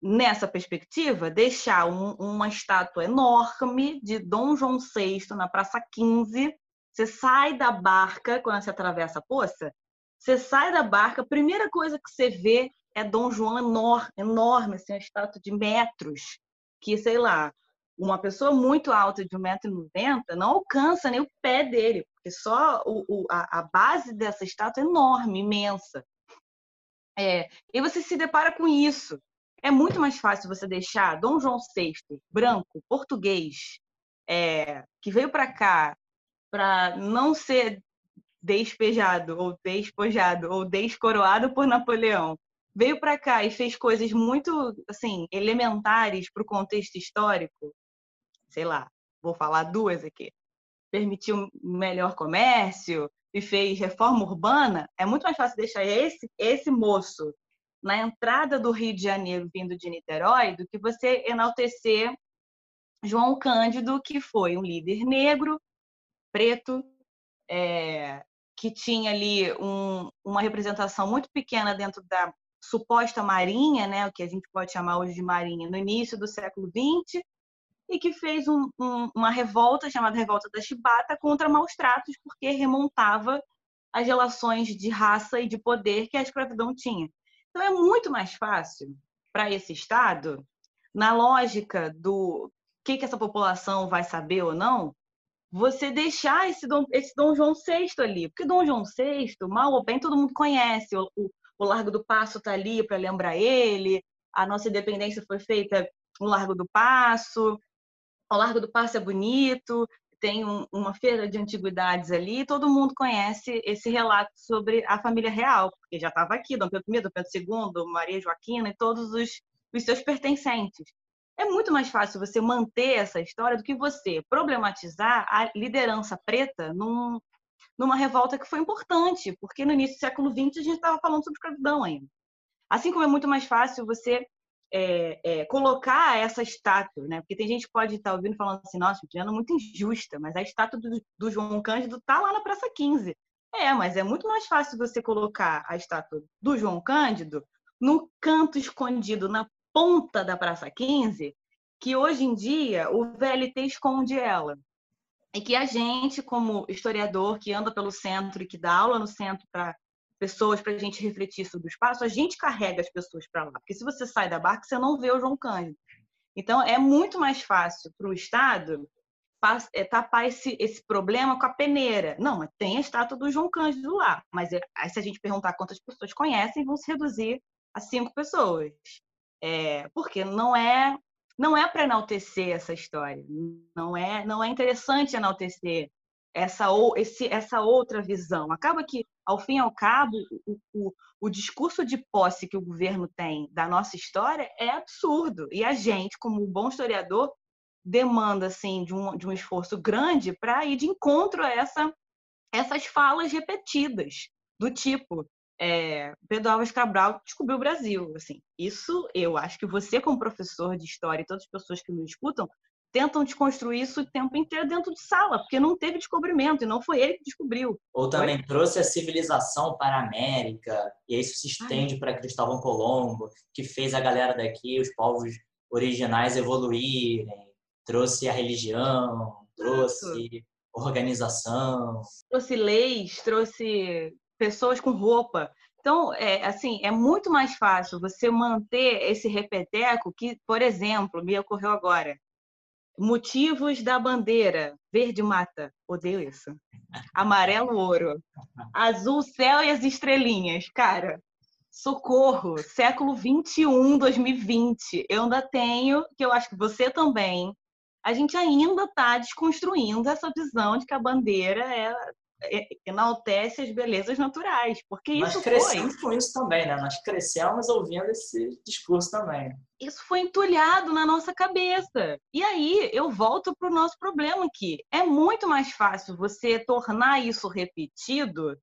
nessa perspectiva, deixar um, uma estátua enorme de Dom João VI na Praça 15. Você sai da barca quando você atravessa a poça, você sai da barca, a primeira coisa que você vê é Dom João enorme, enorme assim, uma estátua de metros, que, sei lá, uma pessoa muito alta de 1,90m não alcança nem o pé dele, porque só o, o, a, a, base dessa estátua é enorme, imensa. É, e você se depara com isso. É muito mais fácil você deixar Dom João VI, branco, português, é, que veio para cá para não ser despejado ou despojado ou descoroado por Napoleão. Veio para cá e fez coisas muito assim elementares para o contexto histórico. Sei lá, vou falar duas aqui. Permitiu melhor comércio e fez reforma urbana. É muito mais fácil deixar esse esse moço na entrada do Rio de Janeiro, vindo de Niterói, do que você enaltecer João Cândido, que foi um líder negro, preto, é, que tinha ali um, uma representação muito pequena dentro da suposta marinha, né, o que a gente pode chamar hoje de marinha, no início do século XX, e que fez um, um, uma revolta chamada Revolta da Chibata contra maus tratos, porque remontava as relações de raça e de poder que a escravidão tinha. Então, é muito mais fácil para esse Estado, na lógica do que, que essa população vai saber ou não, você deixar esse Dom, esse Dom João VI ali. Porque Dom João VI, mal ou bem, todo mundo conhece. O, o, o Largo do Passo está ali para lembrar ele. A nossa independência foi feita no Largo do Passo. O Largo do Passo é bonito tem um, uma feira de antiguidades ali, todo mundo conhece esse relato sobre a família real, porque já estava aqui, Dom Pedro I, Dom Pedro II, Maria Joaquina e todos os, os seus pertencentes. É muito mais fácil você manter essa história do que você problematizar a liderança preta num, numa revolta que foi importante, porque no início do século XX a gente estava falando sobre escravidão ainda. Assim como é muito mais fácil você é, é, colocar essa estátua, né? Porque tem gente que pode estar ouvindo falando assim, nossa, Diana, muito injusta, mas a estátua do, do João Cândido tá lá na Praça 15. É, mas é muito mais fácil você colocar a estátua do João Cândido no canto escondido, na ponta da Praça 15, que hoje em dia o VLT esconde ela. E que a gente, como historiador que anda pelo centro e que dá aula no centro para pessoas para a gente refletir sobre o espaço, a gente carrega as pessoas para lá. Porque se você sai da barca, você não vê o João Cândido. Então, é muito mais fácil para o Estado é, tapar esse, esse problema com a peneira. Não, mas tem a estátua do João Cândido lá. Mas é, aí, se a gente perguntar quantas pessoas conhecem, vão se reduzir a cinco pessoas. É, porque não é não é para enaltecer essa história, não é, não é interessante enaltecer essa, ou, esse, essa outra visão. Acaba que, ao fim e ao cabo, o, o, o discurso de posse que o governo tem da nossa história é absurdo. E a gente, como bom historiador, demanda assim, de, um, de um esforço grande para ir de encontro a essa, essas falas repetidas, do tipo. É, Pedro Alves Cabral descobriu o Brasil. Assim, isso eu acho que você, como professor de história e todas as pessoas que nos escutam, tentam desconstruir isso o tempo inteiro dentro de sala, porque não teve descobrimento e não foi ele que descobriu. Ou também foi? trouxe a civilização para a América, e isso se estende para Cristóvão Colombo, que fez a galera daqui, os povos originais evoluírem, trouxe a religião, trouxe organização, trouxe leis, trouxe pessoas com roupa. Então, é, assim, é muito mais fácil você manter esse repeteco que, por exemplo, me ocorreu agora, Motivos da bandeira. Verde mata. Odeio isso. Amarelo ouro. Azul céu e as estrelinhas. Cara, socorro. Século 21, 2020. Eu ainda tenho, que eu acho que você também, a gente ainda está desconstruindo essa visão de que a bandeira é enaltece as belezas naturais, porque Nós isso crescemos foi... com isso também, né? Nós crescemos ouvindo esse discurso também. Isso foi entulhado na nossa cabeça. E aí eu volto para o nosso problema aqui. É muito mais fácil você tornar isso repetido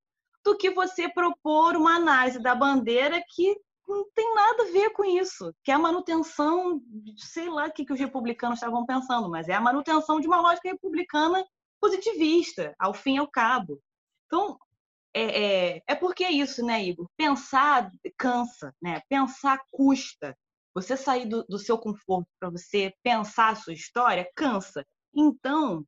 do que você propor uma análise da bandeira que não tem nada a ver com isso, que é a manutenção, sei lá o que, que os republicanos estavam pensando, mas é a manutenção de uma lógica republicana positivista, ao fim e ao cabo. Então, é, é, é porque é isso, né, Igor? Pensar cansa, né? Pensar custa. Você sair do, do seu conforto para você pensar a sua história cansa. Então,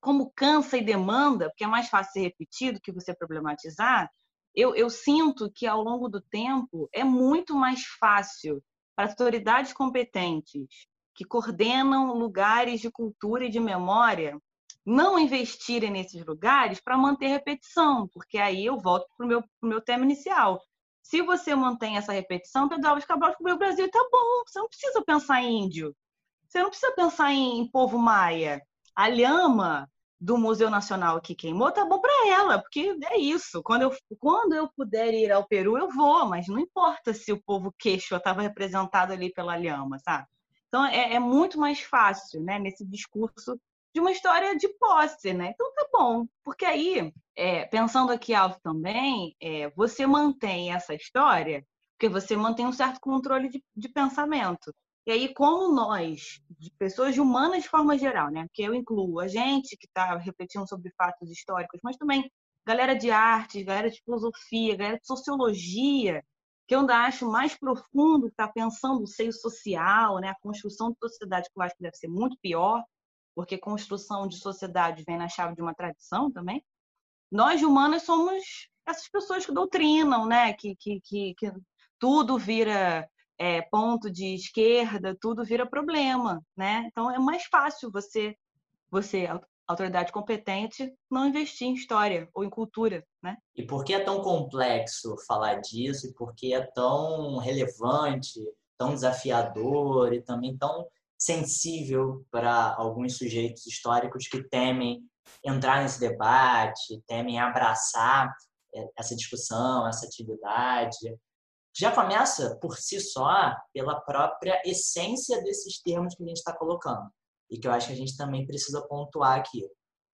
como cansa e demanda, porque é mais fácil ser repetido que você problematizar, eu, eu sinto que ao longo do tempo é muito mais fácil para autoridades competentes que coordenam lugares de cultura e de memória não investirem nesses lugares para manter repetição, porque aí eu volto para o meu, meu tema inicial. Se você mantém essa repetição, Pedro Alves Cabral descobriu o Brasil, tá bom, você não precisa pensar em índio, você não precisa pensar em, em povo maia. A lhama do Museu Nacional que queimou, tá bom para ela, porque é isso. Quando eu, quando eu puder ir ao Peru, eu vou, mas não importa se o povo queixo estava representado ali pela lhama, sabe? Então é, é, muito mais fácil, né, nesse discurso de uma história de posse, né? Então tá bom, porque aí, é, pensando aqui alto também, é, você mantém essa história, porque você mantém um certo controle de, de pensamento. E aí, como nós, de pessoas humanas de forma geral, né? Que eu incluo a gente que está repetindo sobre fatos históricos, mas também galera de artes, galera de filosofia, galera de sociologia, que eu ainda acho mais profundo, está pensando o seio social, né? A construção de sociedade que eu acho que deve ser muito pior porque construção de sociedade vem na chave de uma tradição também. Nós, humanas, somos essas pessoas que doutrinam, né? que, que, que, que tudo vira é, ponto de esquerda, tudo vira problema. Né? Então, é mais fácil você, você autoridade competente, não investir em história ou em cultura, né? E por que é tão complexo falar disso? E por que é tão relevante, tão desafiador e também tão sensível para alguns sujeitos históricos que temem entrar nesse debate, temem abraçar é, essa discussão, essa atividade. Já começa por si só pela própria essência desses termos que a gente está colocando e que eu acho que a gente também precisa pontuar aqui.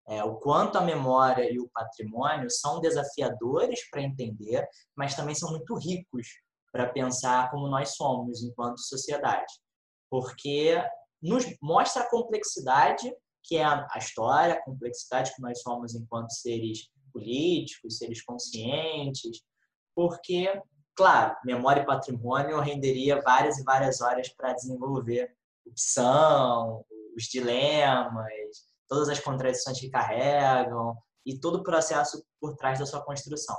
É, o quanto a memória e o patrimônio são desafiadores para entender, mas também são muito ricos para pensar como nós somos enquanto sociedade porque nos mostra a complexidade que é a história, a complexidade que nós somos enquanto seres políticos, seres conscientes, porque, claro, memória e patrimônio renderia várias e várias horas para desenvolver o que são, os dilemas, todas as contradições que carregam e todo o processo por trás da sua construção.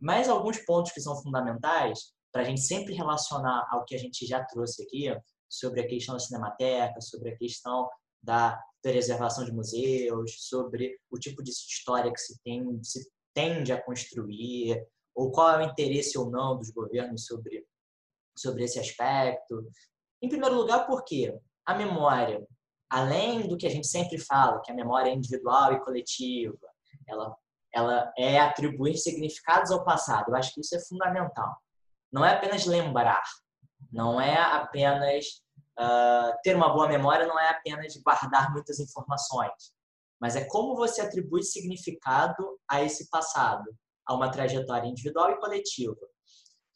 Mas alguns pontos que são fundamentais para a gente sempre relacionar ao que a gente já trouxe aqui sobre a questão da cinemateca, sobre a questão da preservação de museus, sobre o tipo de história que se, tem, se tende a construir, ou qual é o interesse ou não dos governos sobre, sobre esse aspecto. Em primeiro lugar, porque a memória, além do que a gente sempre fala, que a memória é individual e coletiva, ela, ela é atribuir significados ao passado. Eu acho que isso é fundamental. Não é apenas lembrar, não é apenas uh, ter uma boa memória, não é apenas guardar muitas informações, mas é como você atribui significado a esse passado, a uma trajetória individual e coletiva.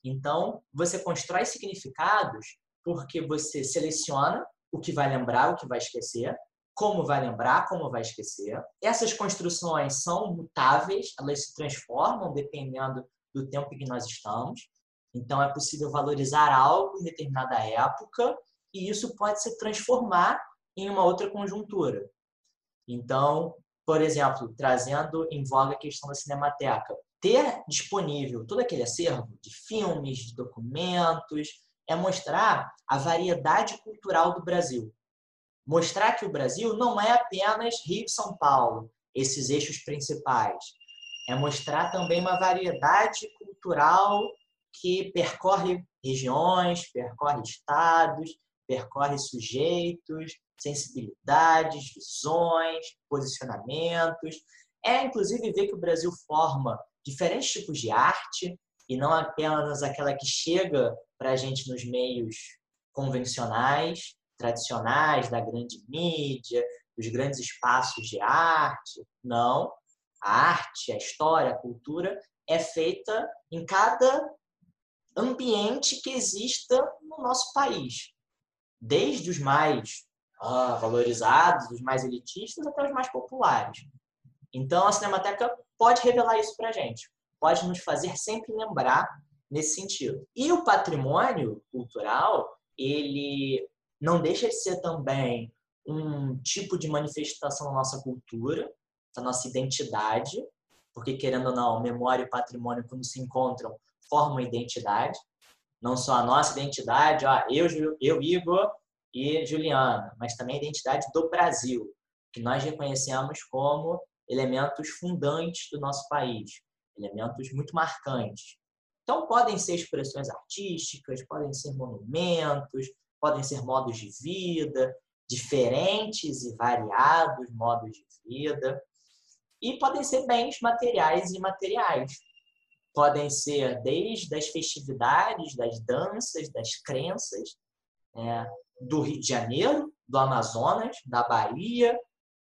Então, você constrói significados porque você seleciona o que vai lembrar, o que vai esquecer, como vai lembrar, como vai esquecer. Essas construções são mutáveis, elas se transformam dependendo do tempo em que nós estamos. Então, é possível valorizar algo em determinada época e isso pode se transformar em uma outra conjuntura. Então, por exemplo, trazendo em voga a questão da cinemateca, ter disponível todo aquele acervo de filmes, de documentos, é mostrar a variedade cultural do Brasil. Mostrar que o Brasil não é apenas Rio e São Paulo, esses eixos principais. É mostrar também uma variedade cultural que percorre regiões, percorre estados, percorre sujeitos, sensibilidades, visões, posicionamentos. É, inclusive, ver que o Brasil forma diferentes tipos de arte e não apenas aquela que chega para a gente nos meios convencionais, tradicionais, da grande mídia, dos grandes espaços de arte. Não. A arte, a história, a cultura é feita em cada ambiente que exista no nosso país. Desde os mais ah, valorizados, os mais elitistas, até os mais populares. Então, a Cinemateca pode revelar isso para a gente, pode nos fazer sempre lembrar nesse sentido. E o patrimônio cultural, ele não deixa de ser também um tipo de manifestação da nossa cultura, da nossa identidade, porque querendo ou não, memória e patrimônio quando se encontram formam identidade, não só a nossa identidade, ó, eu, eu Igor e Juliana, mas também a identidade do Brasil, que nós reconhecemos como elementos fundantes do nosso país, elementos muito marcantes. Então, podem ser expressões artísticas, podem ser monumentos, podem ser modos de vida, diferentes e variados modos de vida, e podem ser bens materiais e imateriais. Podem ser desde as festividades, das danças, das crenças, é, do Rio de Janeiro, do Amazonas, da Bahia,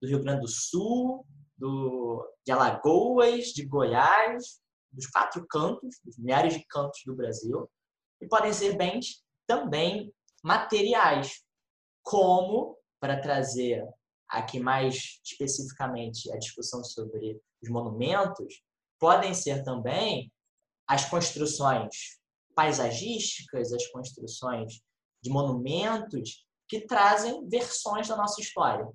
do Rio Grande do Sul, do, de Alagoas, de Goiás, dos quatro cantos, dos milhares de cantos do Brasil, e podem ser bens também materiais, como, para trazer aqui mais especificamente a discussão sobre os monumentos, podem ser também as construções paisagísticas, as construções de monumentos que trazem versões da nossa história.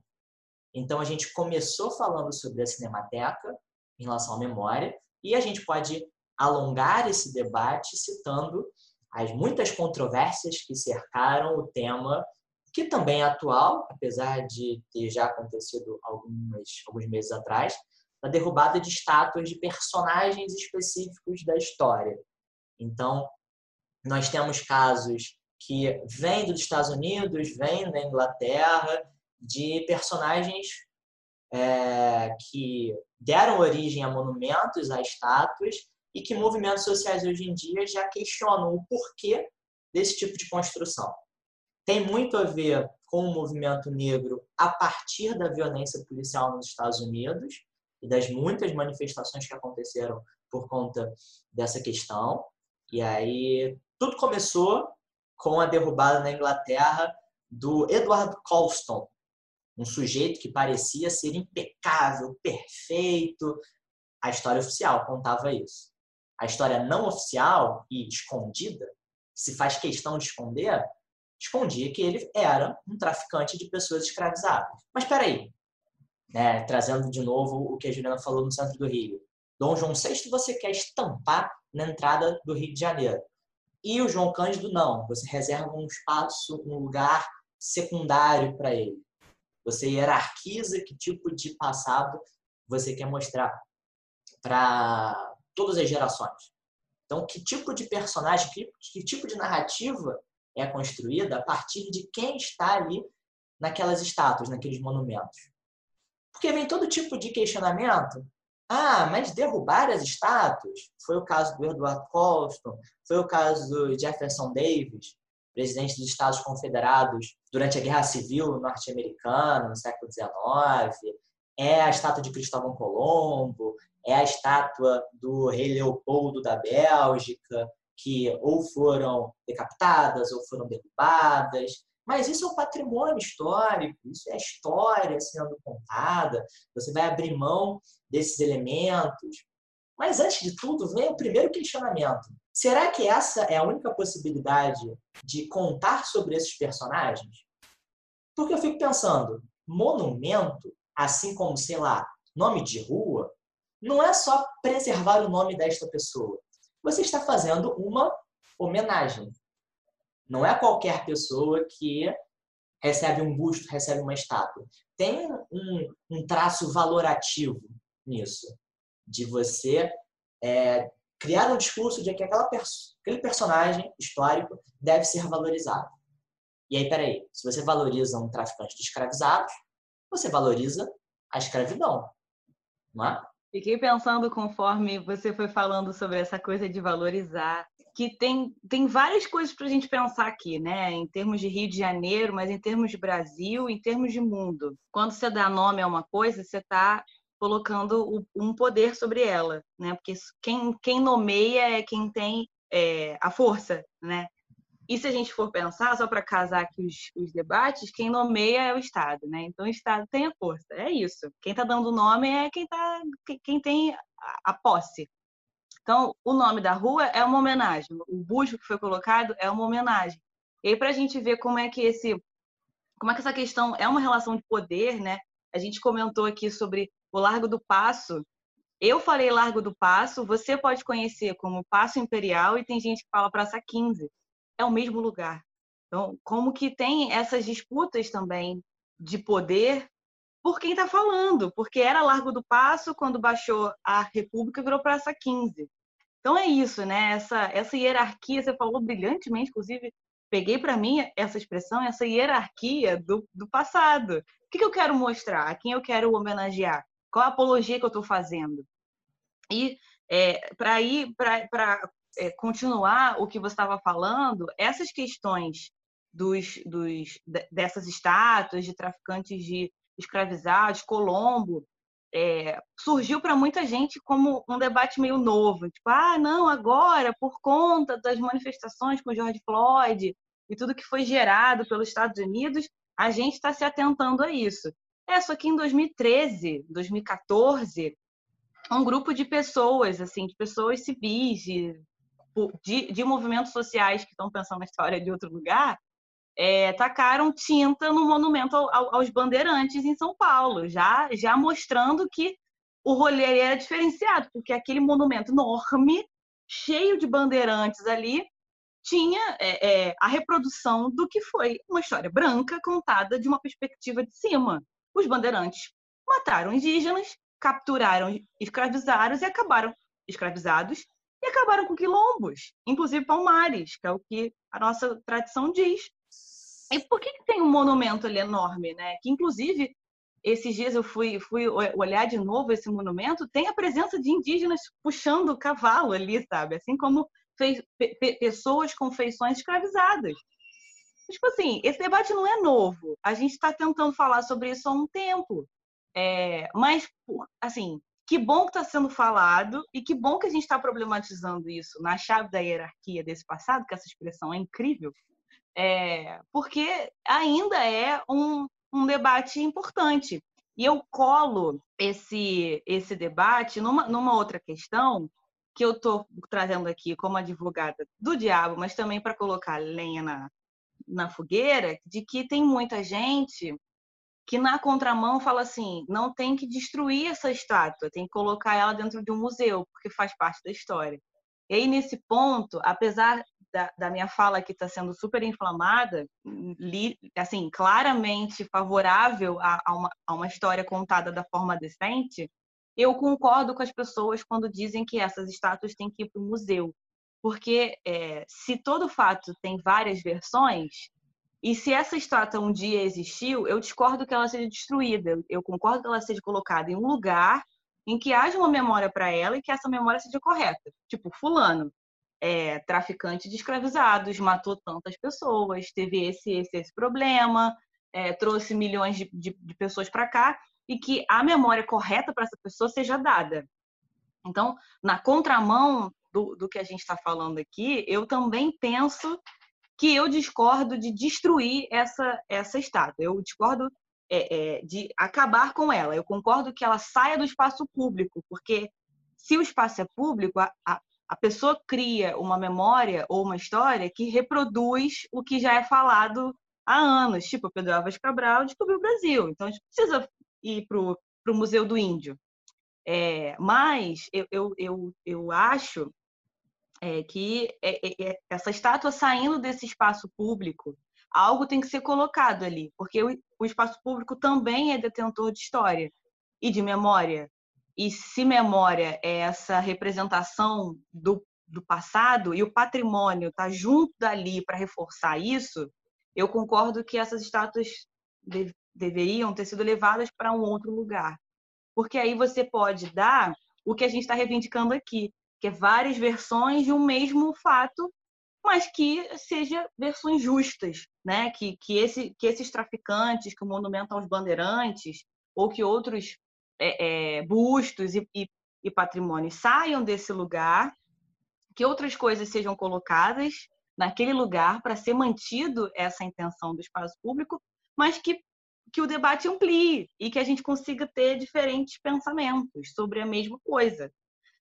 Então, a gente começou falando sobre a Cinemateca em relação à memória, e a gente pode alongar esse debate citando as muitas controvérsias que cercaram o tema, que também é atual, apesar de ter já acontecido algumas, alguns meses atrás, a derrubada de estátuas de personagens específicos da história. Então, nós temos casos que vêm dos Estados Unidos, vêm da Inglaterra, de personagens é, que deram origem a monumentos, a estátuas, e que movimentos sociais hoje em dia já questionam o porquê desse tipo de construção. Tem muito a ver com o movimento negro a partir da violência policial nos Estados Unidos e das muitas manifestações que aconteceram por conta dessa questão. E aí tudo começou com a derrubada na Inglaterra do Edward Colston, um sujeito que parecia ser impecável, perfeito. A história oficial contava isso. A história não oficial e escondida, se faz questão de esconder, escondia que ele era um traficante de pessoas escravizadas. Mas espera aí, né? trazendo de novo o que a Juliana falou no centro do Rio. Dom João VI você quer estampar na entrada do Rio de Janeiro. E o João Cândido não, você reserva um espaço, um lugar secundário para ele. Você hierarquiza que tipo de passado você quer mostrar para todas as gerações. Então, que tipo de personagem, que, que tipo de narrativa é construída a partir de quem está ali naquelas estátuas, naqueles monumentos? Porque vem todo tipo de questionamento. Ah, mas derrubar as estátuas? Foi o caso do Edward Colston, foi o caso do Jefferson Davis, presidente dos Estados Confederados durante a Guerra Civil norte-americana, no século XIX. É a estátua de Cristóvão Colombo, é a estátua do rei Leopoldo da Bélgica, que ou foram decapitadas ou foram derrubadas. Mas isso é um patrimônio histórico, isso é história sendo contada. Você vai abrir mão desses elementos. Mas antes de tudo, vem o primeiro questionamento: será que essa é a única possibilidade de contar sobre esses personagens? Porque eu fico pensando, monumento, assim como, sei lá, nome de rua, não é só preservar o nome desta pessoa. Você está fazendo uma homenagem. Não é qualquer pessoa que recebe um busto, recebe uma estátua. Tem um, um traço valorativo nisso, de você é, criar um discurso de que aquela perso aquele personagem histórico deve ser valorizado. E aí, peraí, se você valoriza um traficante de escravizados, você valoriza a escravidão, não é? Fiquei pensando conforme você foi falando sobre essa coisa de valorizar, que tem, tem várias coisas para a gente pensar aqui, né? Em termos de Rio de Janeiro, mas em termos de Brasil, em termos de mundo. Quando você dá nome a uma coisa, você está colocando um poder sobre ela, né? Porque quem, quem nomeia é quem tem é, a força, né? E se a gente for pensar, só para casar aqui os, os, debates, quem nomeia é o Estado, né? Então o Estado tem a força, é isso. Quem está dando o nome é quem, tá, quem tem a, posse. Então, o nome da rua é uma homenagem, o busto que foi colocado é uma homenagem. E aí, para a gente ver como é que esse, como é que essa questão é uma relação de poder, né? A gente comentou aqui sobre o Largo do Passo. Eu falei Largo do Passo, você pode conhecer como Passo Imperial e tem gente que fala Praça 15 é o mesmo lugar. Então, como que tem essas disputas também de poder por quem está falando, porque era Largo do Passo, quando baixou a República, virou Praça 15. Então é isso, né? Essa, essa hierarquia, você falou brilhantemente, inclusive, peguei para mim essa expressão, essa hierarquia do, do passado. O que, que eu quero mostrar? A quem eu quero homenagear? Qual a apologia que eu estou fazendo? E é, para ir para é, continuar o que você estava falando, essas questões dos, dos, dessas estátuas de traficantes de escravizados, Colombo, é, surgiu para muita gente como um debate meio novo. Tipo, ah, não, agora, por conta das manifestações com George Floyd e tudo que foi gerado pelos Estados Unidos, a gente está se atentando a isso. É, só que em 2013, 2014, um grupo de pessoas, assim, de pessoas civis, de de, de movimentos sociais que estão pensando na história de outro lugar, é, tacaram tinta no monumento ao, aos bandeirantes em São Paulo, já, já mostrando que o rolê era diferenciado, porque aquele monumento enorme, cheio de bandeirantes ali, tinha é, é, a reprodução do que foi uma história branca contada de uma perspectiva de cima. Os bandeirantes mataram indígenas, capturaram escravizados e acabaram escravizados e acabaram com quilombos, inclusive palmares, que é o que a nossa tradição diz. E por que, que tem um monumento ali enorme, né? Que inclusive esses dias eu fui, fui olhar de novo esse monumento, tem a presença de indígenas puxando o cavalo ali, sabe? Assim como fez, pe, pessoas com feições escravizadas. Tipo assim, esse debate não é novo. A gente está tentando falar sobre isso há um tempo. É, mas, assim, que bom que está sendo falado e que bom que a gente está problematizando isso na chave da hierarquia desse passado, que essa expressão é incrível, é, porque ainda é um, um debate importante. E eu colo esse, esse debate numa, numa outra questão que eu estou trazendo aqui como advogada do diabo, mas também para colocar lenha na, na fogueira, de que tem muita gente que na contramão fala assim: não tem que destruir essa estátua, tem que colocar ela dentro de um museu, porque faz parte da história. E aí, nesse ponto, apesar da, da minha fala que está sendo super inflamada, li, assim, claramente favorável a, a, uma, a uma história contada da forma decente, eu concordo com as pessoas quando dizem que essas estátuas têm que ir para o museu. Porque é, se todo fato tem várias versões, E se essa estátua um dia existiu, eu discordo que ela seja destruída. Eu concordo que ela seja colocada em um lugar em que haja uma memória para ela e que essa memória seja correta. Tipo, fulano, é, traficante de escravizados, matou tantas pessoas, teve esse esse, esse problema, é, trouxe milhões de, de, de pessoas para cá e que a memória correta para essa pessoa seja dada. Então, na contramão do, do que a gente está falando aqui, eu também penso que eu discordo de destruir essa, essa estátua. Eu discordo é, é, de acabar com ela. Eu concordo que ela saia do espaço público, porque se o espaço é público, a, a, a pessoa cria uma memória ou uma história que reproduz o que já é falado há anos. Tipo, Pedro Álvares Cabral descobriu o Brasil. Então, a gente precisa ir para o Museu do Índio. É, mas eu, eu, eu, eu acho é, que é, é, é, essa estátua saindo desse espaço público, algo tem que ser colocado ali, porque o, espaço público também é detentor de história e de memória. E se memória é essa representação do, do passado e o patrimônio está junto dali para reforçar isso, eu concordo que essas estátuas de, deveriam ter sido levadas para um outro lugar. Porque aí você pode dar o que a gente está reivindicando aqui, que é várias versões de um mesmo fato, mas que seja versões justas, né? Que, que, esse, que esses traficantes, que o monumento aos bandeirantes, ou que outros é, é, bustos e, e, e patrimônios saiam desse lugar, que outras coisas sejam colocadas naquele lugar para ser mantido essa intenção do espaço público, mas que, que o debate amplie e que a gente consiga ter diferentes pensamentos sobre a mesma coisa.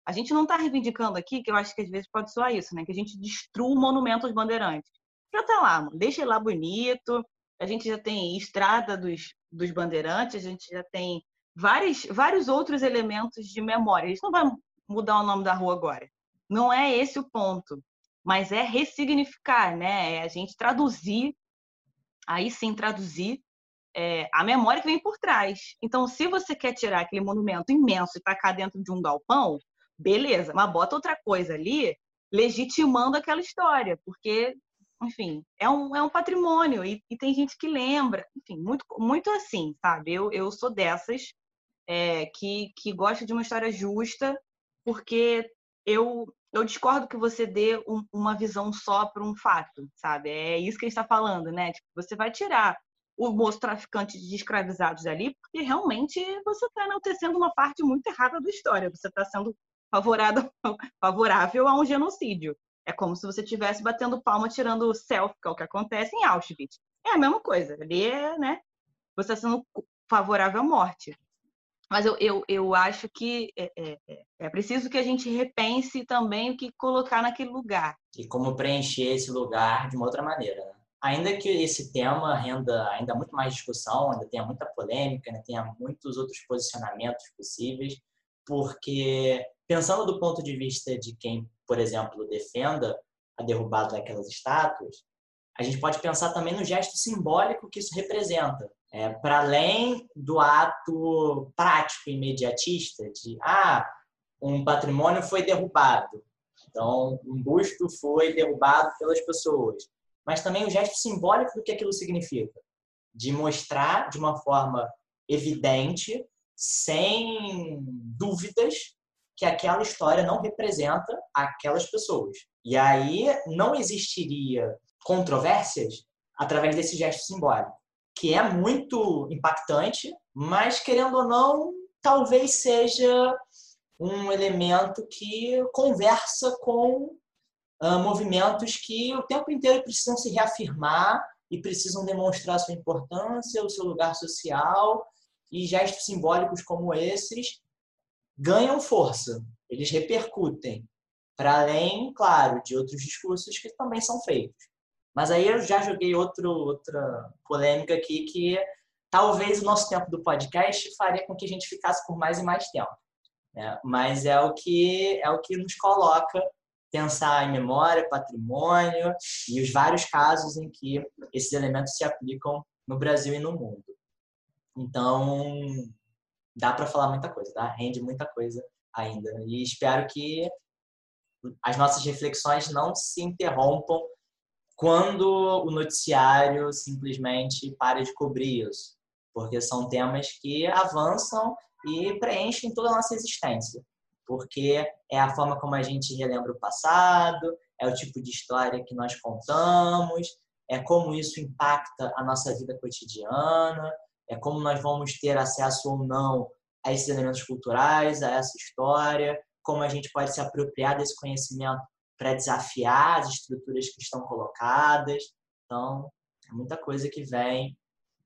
A gente não está reivindicando aqui, que eu acho que às vezes pode soar isso, né? Que a gente destrua o monumento aos bandeirantes. Já tá lá, mano. deixa ele lá bonito. A gente já tem estrada dos, dos bandeirantes, a gente já tem vários, vários outros elementos de memória. Gente não vai mudar o nome da rua agora. Não é esse o ponto. Mas é ressignificar, né? É a gente traduzir, aí sim traduzir é, a memória que vem por trás. Então, se você quer tirar aquele monumento imenso e tacar dentro de um galpão, beleza, mas bota outra coisa ali legitimando aquela história, porque, enfim, é um, é um patrimônio e, e tem gente que lembra, enfim, muito, muito assim, sabe? Eu, eu sou dessas é, que, que gosta de uma história justa, porque eu, eu discordo que você dê um, uma visão só para um fato, sabe? É isso que a gente está falando, né? Tipo, você vai tirar o moço traficante de escravizados ali, porque realmente você está enaltecendo uma parte muito errada da história. Você está sendo favorável, a um genocídio. É como se você estivesse batendo palma, tirando selfie, que é o que acontece em Auschwitz. É a mesma coisa. Ali é, né? Você está sendo favorável à morte. Mas eu, eu, eu acho que é, é, é, é preciso que a gente repense também o que colocar naquele lugar. E como preencher esse lugar de uma outra maneira. Né? Ainda que esse tema renda ainda muito mais discussão, ainda tenha muita polêmica, ainda tenha muitos outros posicionamentos possíveis, porque pensando do ponto de vista de quem, por exemplo, defenda a derrubada daquelas estátuas, a gente pode pensar também no gesto simbólico que isso representa. É, para além do ato prático imediatista de ah, um patrimônio foi derrubado, então um busto foi derrubado pelas pessoas, mas também o gesto simbólico do que aquilo significa, de mostrar de uma forma evidente, sem dúvidas, que aquela história não representa aquelas pessoas. E aí não existiria controvérsias através desse gesto simbólico, que é muito impactante, mas querendo ou não, talvez seja um elemento que conversa com uh, movimentos que o tempo inteiro precisam se reafirmar e precisam demonstrar sua importância, o seu lugar social, e gestos simbólicos como esses ganham força, eles repercutem, para além, claro, de outros discursos que também são feitos. Mas aí eu já joguei outro, outra polêmica aqui que talvez o nosso tempo do podcast faria com que a gente ficasse por mais e mais tempo. Né? Mas é o que é o que nos coloca pensar em memória, patrimônio e os vários casos em que esses elementos se aplicam no Brasil e no mundo. Então, dá para falar muita coisa, tá? Rende muita coisa ainda. E espero que as nossas reflexões não se interrompam quando o noticiário simplesmente para de cobrir isso, porque são temas que avançam e preenchem toda a nossa existência, porque é a forma como a gente relembra o passado, é o tipo de história que nós contamos, é como isso impacta a nossa vida cotidiana, é como nós vamos ter acesso ou não a esses elementos culturais, a essa história, como a gente pode se apropriar desse conhecimento para desafiar as estruturas que estão colocadas. Então, é muita coisa que vem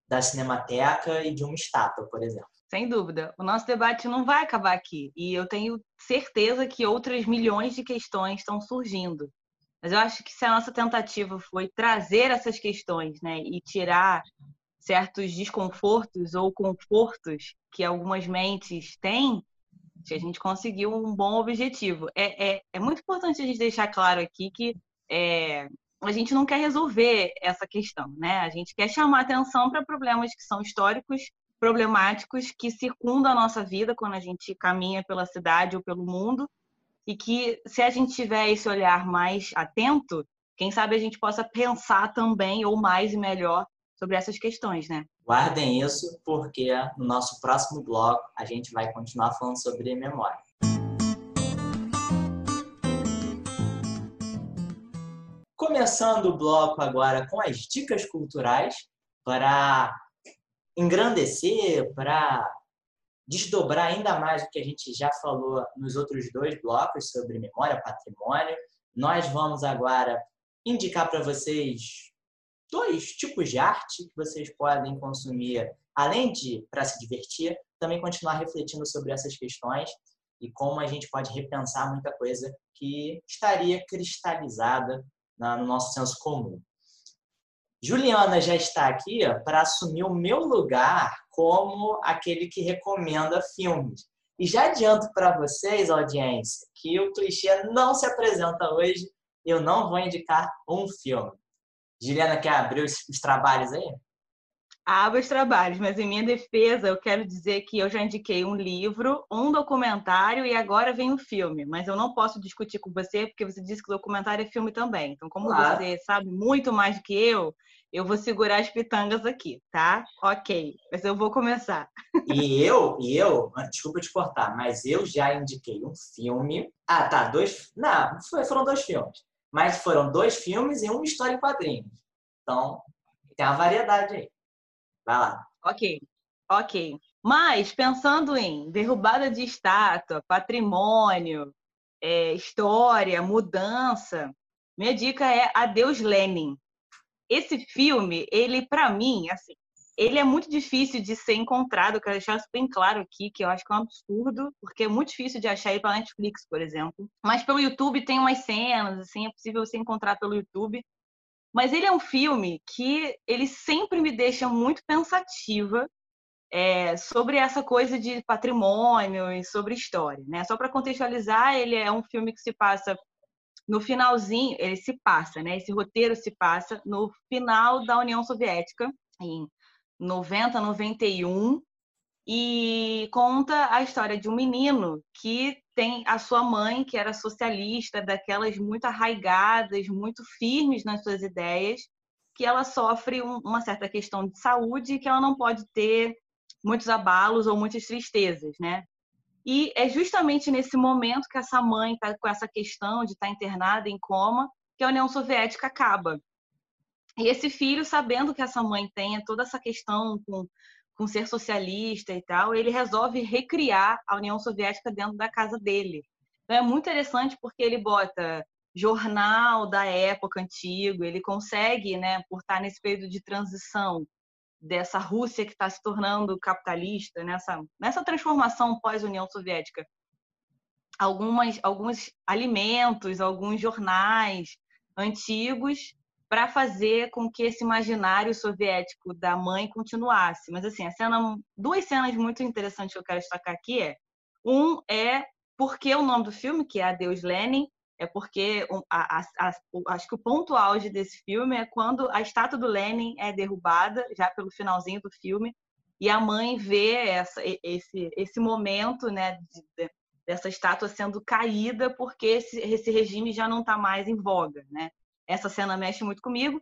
da cinemateca e de uma estátua, por exemplo. Sem dúvida. O nosso debate não vai acabar aqui. E eu tenho certeza que outras milhões de questões estão surgindo. Mas eu acho que se a nossa tentativa foi trazer essas questões né, e tirar certos desconfortos ou confortos que algumas mentes têm, que a gente conseguiu um bom objetivo. É, é, é muito importante a gente deixar claro aqui que é, a gente não quer resolver essa questão, né? A gente quer chamar atenção para problemas que são históricos, problemáticos, que circundam a nossa vida quando a gente caminha pela cidade ou pelo mundo, e que se a gente tiver esse olhar mais atento, quem sabe a gente possa pensar também ou mais e melhor sobre essas questões, né? Guardem isso, porque no nosso próximo bloco a gente vai continuar falando sobre memória. Começando o bloco agora com as dicas culturais para engrandecer, para desdobrar ainda mais o que a gente já falou nos outros dois blocos sobre memória, patrimônio. Nós vamos agora indicar para vocês dois tipos de arte que vocês podem consumir, além de para se divertir, também continuar refletindo sobre essas questões e como a gente pode repensar muita coisa que estaria cristalizada no nosso senso comum. Juliana já está aqui para assumir o meu lugar como aquele que recomenda filmes. E já adianto para vocês, audiência, que o clichê não se apresenta hoje. Eu não vou indicar um filme. Juliana quer abrir os, os trabalhos aí? Abra os trabalhos, mas em minha defesa eu quero dizer que eu já indiquei um livro, um documentário e agora vem um filme. Mas eu não posso discutir com você porque você disse que o documentário é filme também. Então, como claro. você sabe muito mais do que eu, eu vou segurar as pitangas aqui, tá? Ok, mas eu vou começar. E eu, e eu, desculpa te cortar, mas eu já indiquei um filme. Ah, tá, dois. Não, foram dois filmes. Mas foram dois filmes e uma história em quadrinhos. Então, tem uma variedade aí. Vai lá. Ok, ok. Mas, pensando em derrubada de estátua, patrimônio, é, história, mudança, minha dica é Adeus Lenin. Esse filme, ele, para mim, assim, ele é muito difícil de ser encontrado, quero deixar isso bem claro aqui, que eu acho que é um absurdo, porque é muito difícil de achar ele pela Netflix, por exemplo. Mas pelo YouTube tem umas cenas, assim, é possível você encontrar pelo YouTube. Mas ele é um filme que ele sempre me deixa muito pensativa é, sobre essa coisa de patrimônio e sobre história, né? Só para contextualizar, ele é um filme que se passa no finalzinho, ele se passa, né? Esse roteiro se passa no final da União Soviética, em 90, 91, e conta a história de um menino que tem a sua mãe, que era socialista, daquelas muito arraigadas, muito firmes nas suas ideias, que ela sofre um, uma certa questão de saúde que ela não pode ter muitos abalos ou muitas tristezas, né? E é justamente nesse momento que essa mãe está com essa questão de estar tá internada em coma que a União Soviética acaba. E esse filho, sabendo que essa mãe tem toda essa questão com, com ser socialista e tal, ele resolve recriar a União Soviética dentro da casa dele. Então, é muito interessante porque ele bota jornal da época antigo, ele consegue, né, por estar nesse período de transição dessa Rússia que está se tornando capitalista, nessa, nessa transformação pós-União Soviética, algumas, alguns alimentos, alguns jornais antigos para fazer com que esse imaginário soviético da mãe continuasse. Mas assim, a cena, duas cenas muito interessantes que eu quero destacar aqui é um é porque o nome do filme, que é Adeus Lenin, é porque a, a, a, acho que o ponto auge desse filme é quando a estátua do Lenin é derrubada, já pelo finalzinho do filme, e a mãe vê essa, esse, esse momento né, de, dessa estátua sendo caída porque esse, esse regime já não está mais em voga. Né? Essa cena mexe muito comigo.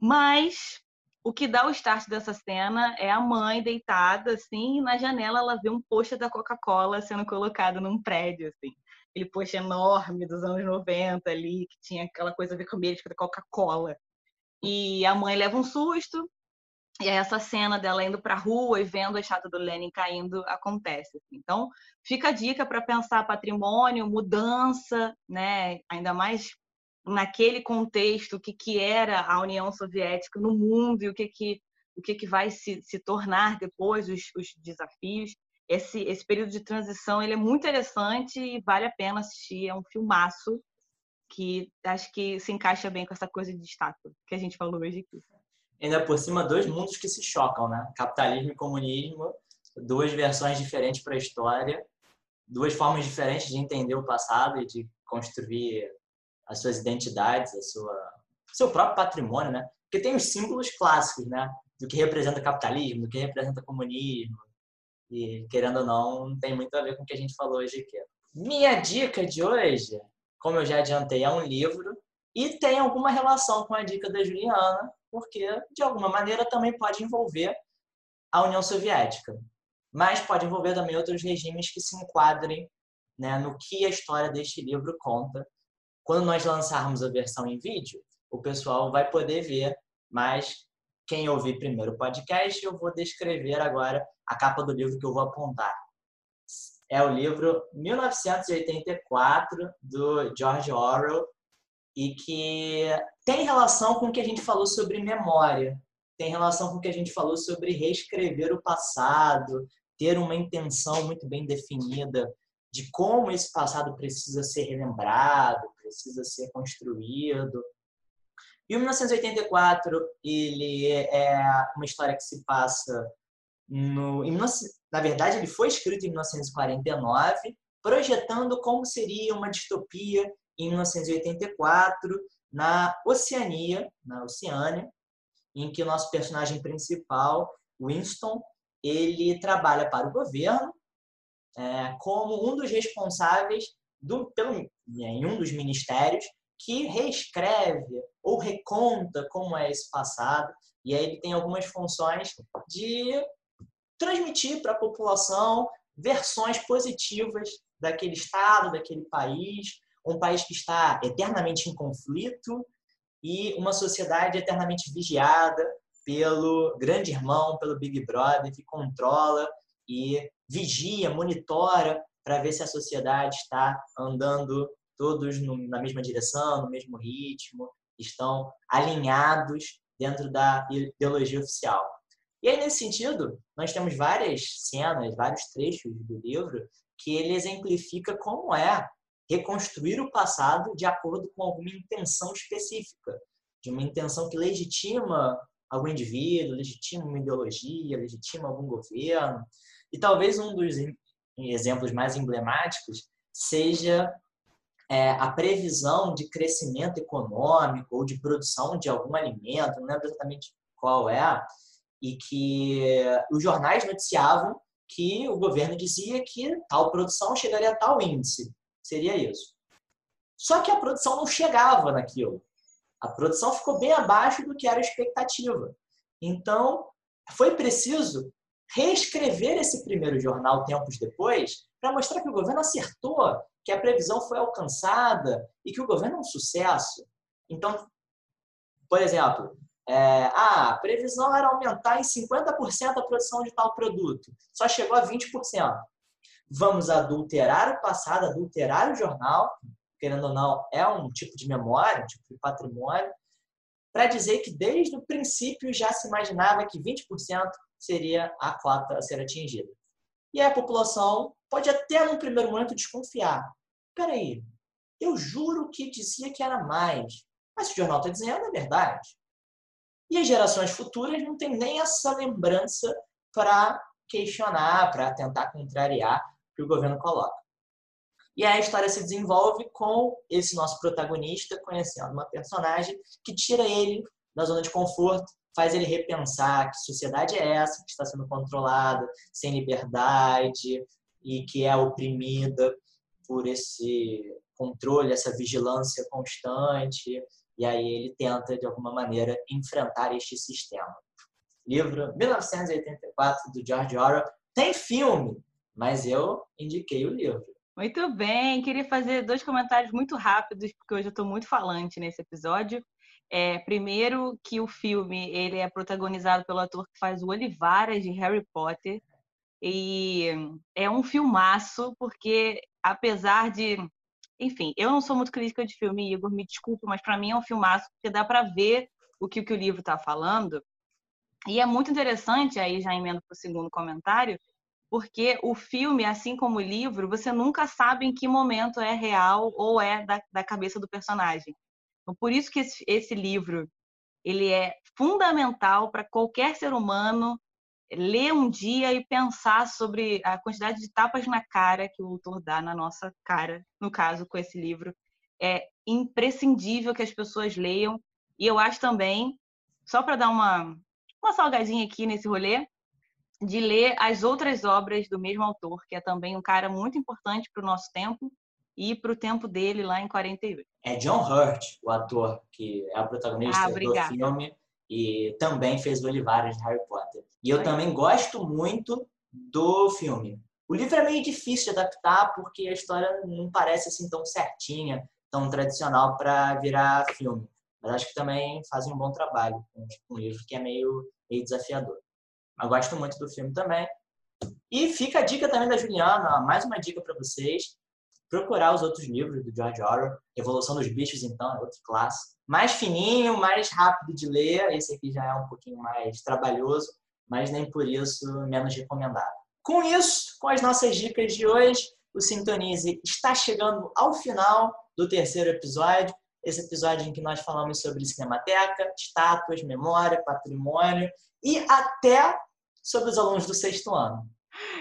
Mas o que dá o start dessa cena é a mãe deitada, assim, e na janela ela vê um post da Coca-Cola sendo colocado num prédio, assim. Aquele post enorme dos anos 90 ali, que tinha aquela coisa a ver com a da Coca-Cola. E a mãe leva um susto, e essa cena dela indo para a rua e vendo a estátua do Lenin caindo acontece. Assim. Então, fica a dica para pensar patrimônio, mudança, né? ainda mais naquele contexto, o que, que era a União Soviética no mundo e o que, que, o que, que vai se, se tornar depois, os, os desafios. Esse, esse período de transição ele é muito interessante e vale a pena assistir. É um filmaço que acho que se encaixa bem com essa coisa de estátua que a gente falou hoje aqui. Ainda por cima, dois mundos que se chocam, né? Capitalismo e comunismo, duas versões diferentes para a história, duas formas diferentes de entender o passado e de construir as suas identidades, a sua seu próprio patrimônio, né? Porque tem os símbolos clássicos, né? Do que representa capitalismo, do que representa comunismo. E, querendo ou não, tem muito a ver com o que a gente falou hoje aqui. Minha dica de hoje, como eu já adiantei, é um livro e tem alguma relação com a dica da Juliana, porque, de alguma maneira, também pode envolver a União Soviética. Mas pode envolver também outros regimes que se enquadrem né, no que a história deste livro conta quando nós lançarmos a versão em vídeo, o pessoal vai poder ver, mas quem ouvir primeiro o podcast, eu vou descrever agora a capa do livro que eu vou apontar. É o livro 1984 do George Orwell e que tem relação com o que a gente falou sobre memória, tem relação com o que a gente falou sobre reescrever o passado, ter uma intenção muito bem definida de como esse passado precisa ser relembrado, precisa ser construído. E o 1984, ele é uma história que se passa no, na verdade, ele foi escrito em 1949, projetando como seria uma distopia em 1984 na Oceania, na Oceânia, em que o nosso personagem principal, Winston, ele trabalha para o governo é, como um dos responsáveis do, pelo, em um dos ministérios que reescreve ou reconta como é esse passado. E aí ele tem algumas funções de transmitir para a população versões positivas daquele estado, daquele país, um país que está eternamente em conflito e uma sociedade eternamente vigiada pelo grande irmão, pelo Big Brother, que controla e vigia, monitora para ver se a sociedade está andando todos no, na mesma direção, no mesmo ritmo, estão alinhados dentro da ideologia oficial. E aí, nesse sentido, nós temos várias cenas, vários trechos do livro que ele exemplifica como é reconstruir o passado de acordo com alguma intenção específica, de uma intenção que legitima algum indivíduo, legitima uma ideologia, legitima algum governo. E talvez um dos exemplos mais emblemáticos seja é, a previsão de crescimento econômico ou de produção de algum alimento, não lembro exatamente qual é, e que os jornais noticiavam que o governo dizia que tal produção chegaria a tal índice. Seria isso. Só que a produção não chegava naquilo. A produção ficou bem abaixo do que era a expectativa. Então, foi preciso reescrever esse primeiro jornal tempos depois para mostrar que o governo acertou, que a previsão foi alcançada e que o governo é um sucesso. Então, por exemplo, é, ah, a previsão era aumentar em 50% a produção de tal produto, só chegou a 20%. Vamos adulterar o passado, adulterar o jornal, querendo ou não, é um tipo de memória, um tipo de patrimônio, para dizer que desde o princípio já se imaginava que 20% seria a cota a ser atingida. E a população pode até, num primeiro momento, desconfiar. Peraí, eu juro que dizia que era mais. Mas o jornal está dizendo, é verdade. E as gerações futuras não têm nem essa lembrança para questionar, para tentar contrariar o que o governo coloca. E aí a história se desenvolve com esse nosso protagonista conhecendo uma personagem que tira ele da zona de conforto faz ele repensar que sociedade é essa que está sendo controlada, sem liberdade e que é oprimida por esse controle, essa vigilância constante e aí ele tenta, de alguma maneira, enfrentar este sistema. Livro 1984, do George Orwell. Tem filme, mas eu indiquei o livro. Muito bem, queria fazer dois comentários muito rápidos, porque hoje eu estou muito falante nesse episódio. É, primeiro, que o filme ele é protagonizado pelo ator que faz o Olivaras de Harry Potter. E é um filmaço, porque apesar de. Enfim, eu não sou muito crítica de filme, Igor, me desculpa, mas para mim é um filmaço, porque dá para ver o que, o que o livro está falando. E é muito interessante, aí já emendo para o segundo comentário, porque o filme, assim como o livro, você nunca sabe em que momento é real ou é da, da cabeça do personagem. Então, por isso que esse, esse livro ele é fundamental para qualquer ser humano ler um dia e pensar sobre a quantidade de tapas na cara que o autor dá na nossa cara, no caso com esse livro. É imprescindível que as pessoas leiam. E eu acho também, só para dar uma, uma salgadinha aqui nesse rolê, de ler as outras obras do mesmo autor, que é também um cara muito importante para o nosso tempo e para o tempo dele lá em 48. É John Hurt, o ator que é o protagonista ah, do filme e também fez o Olivares de Harry Potter. E eu Oi. também gosto muito do filme. O livro é meio difícil de adaptar porque a história não parece assim tão certinha, tão tradicional para virar filme. Mas acho que também fazem um bom trabalho com um livro que é meio, meio desafiador. Eu gosto muito do filme também. E fica a dica também da Juliana, mais uma dica para vocês. Procurar os outros livros do George Orwell. Evolução dos Bichos, então, é outro clássico. Mais fininho, mais rápido de ler. Esse aqui já é um pouquinho mais trabalhoso, mas nem por isso menos recomendado. Com isso, com as nossas dicas de hoje, o Sintonize está chegando ao final do terceiro episódio. Esse episódio em que nós falamos sobre cinemateca, estátuas, memória, patrimônio e até sobre os alunos do sexto ano.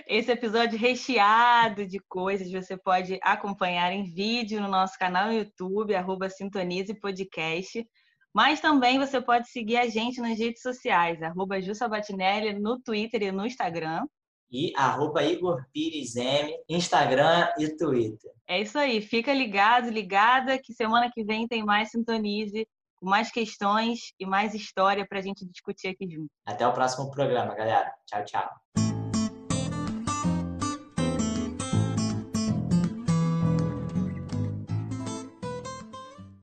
Esse episódio recheado de coisas você pode acompanhar em vídeo no nosso canal no YouTube, arroba Sintonize Podcast. Mas também você pode seguir a gente nas redes sociais, arroba Jussabatinelli no Twitter e no Instagram. E arroba Igor Pires M, Instagram e Twitter. É isso aí, fica ligado, ligada, que semana que vem tem mais Sintonize com mais questões e mais história para a gente discutir aqui junto. Até o próximo programa, galera. Tchau, tchau.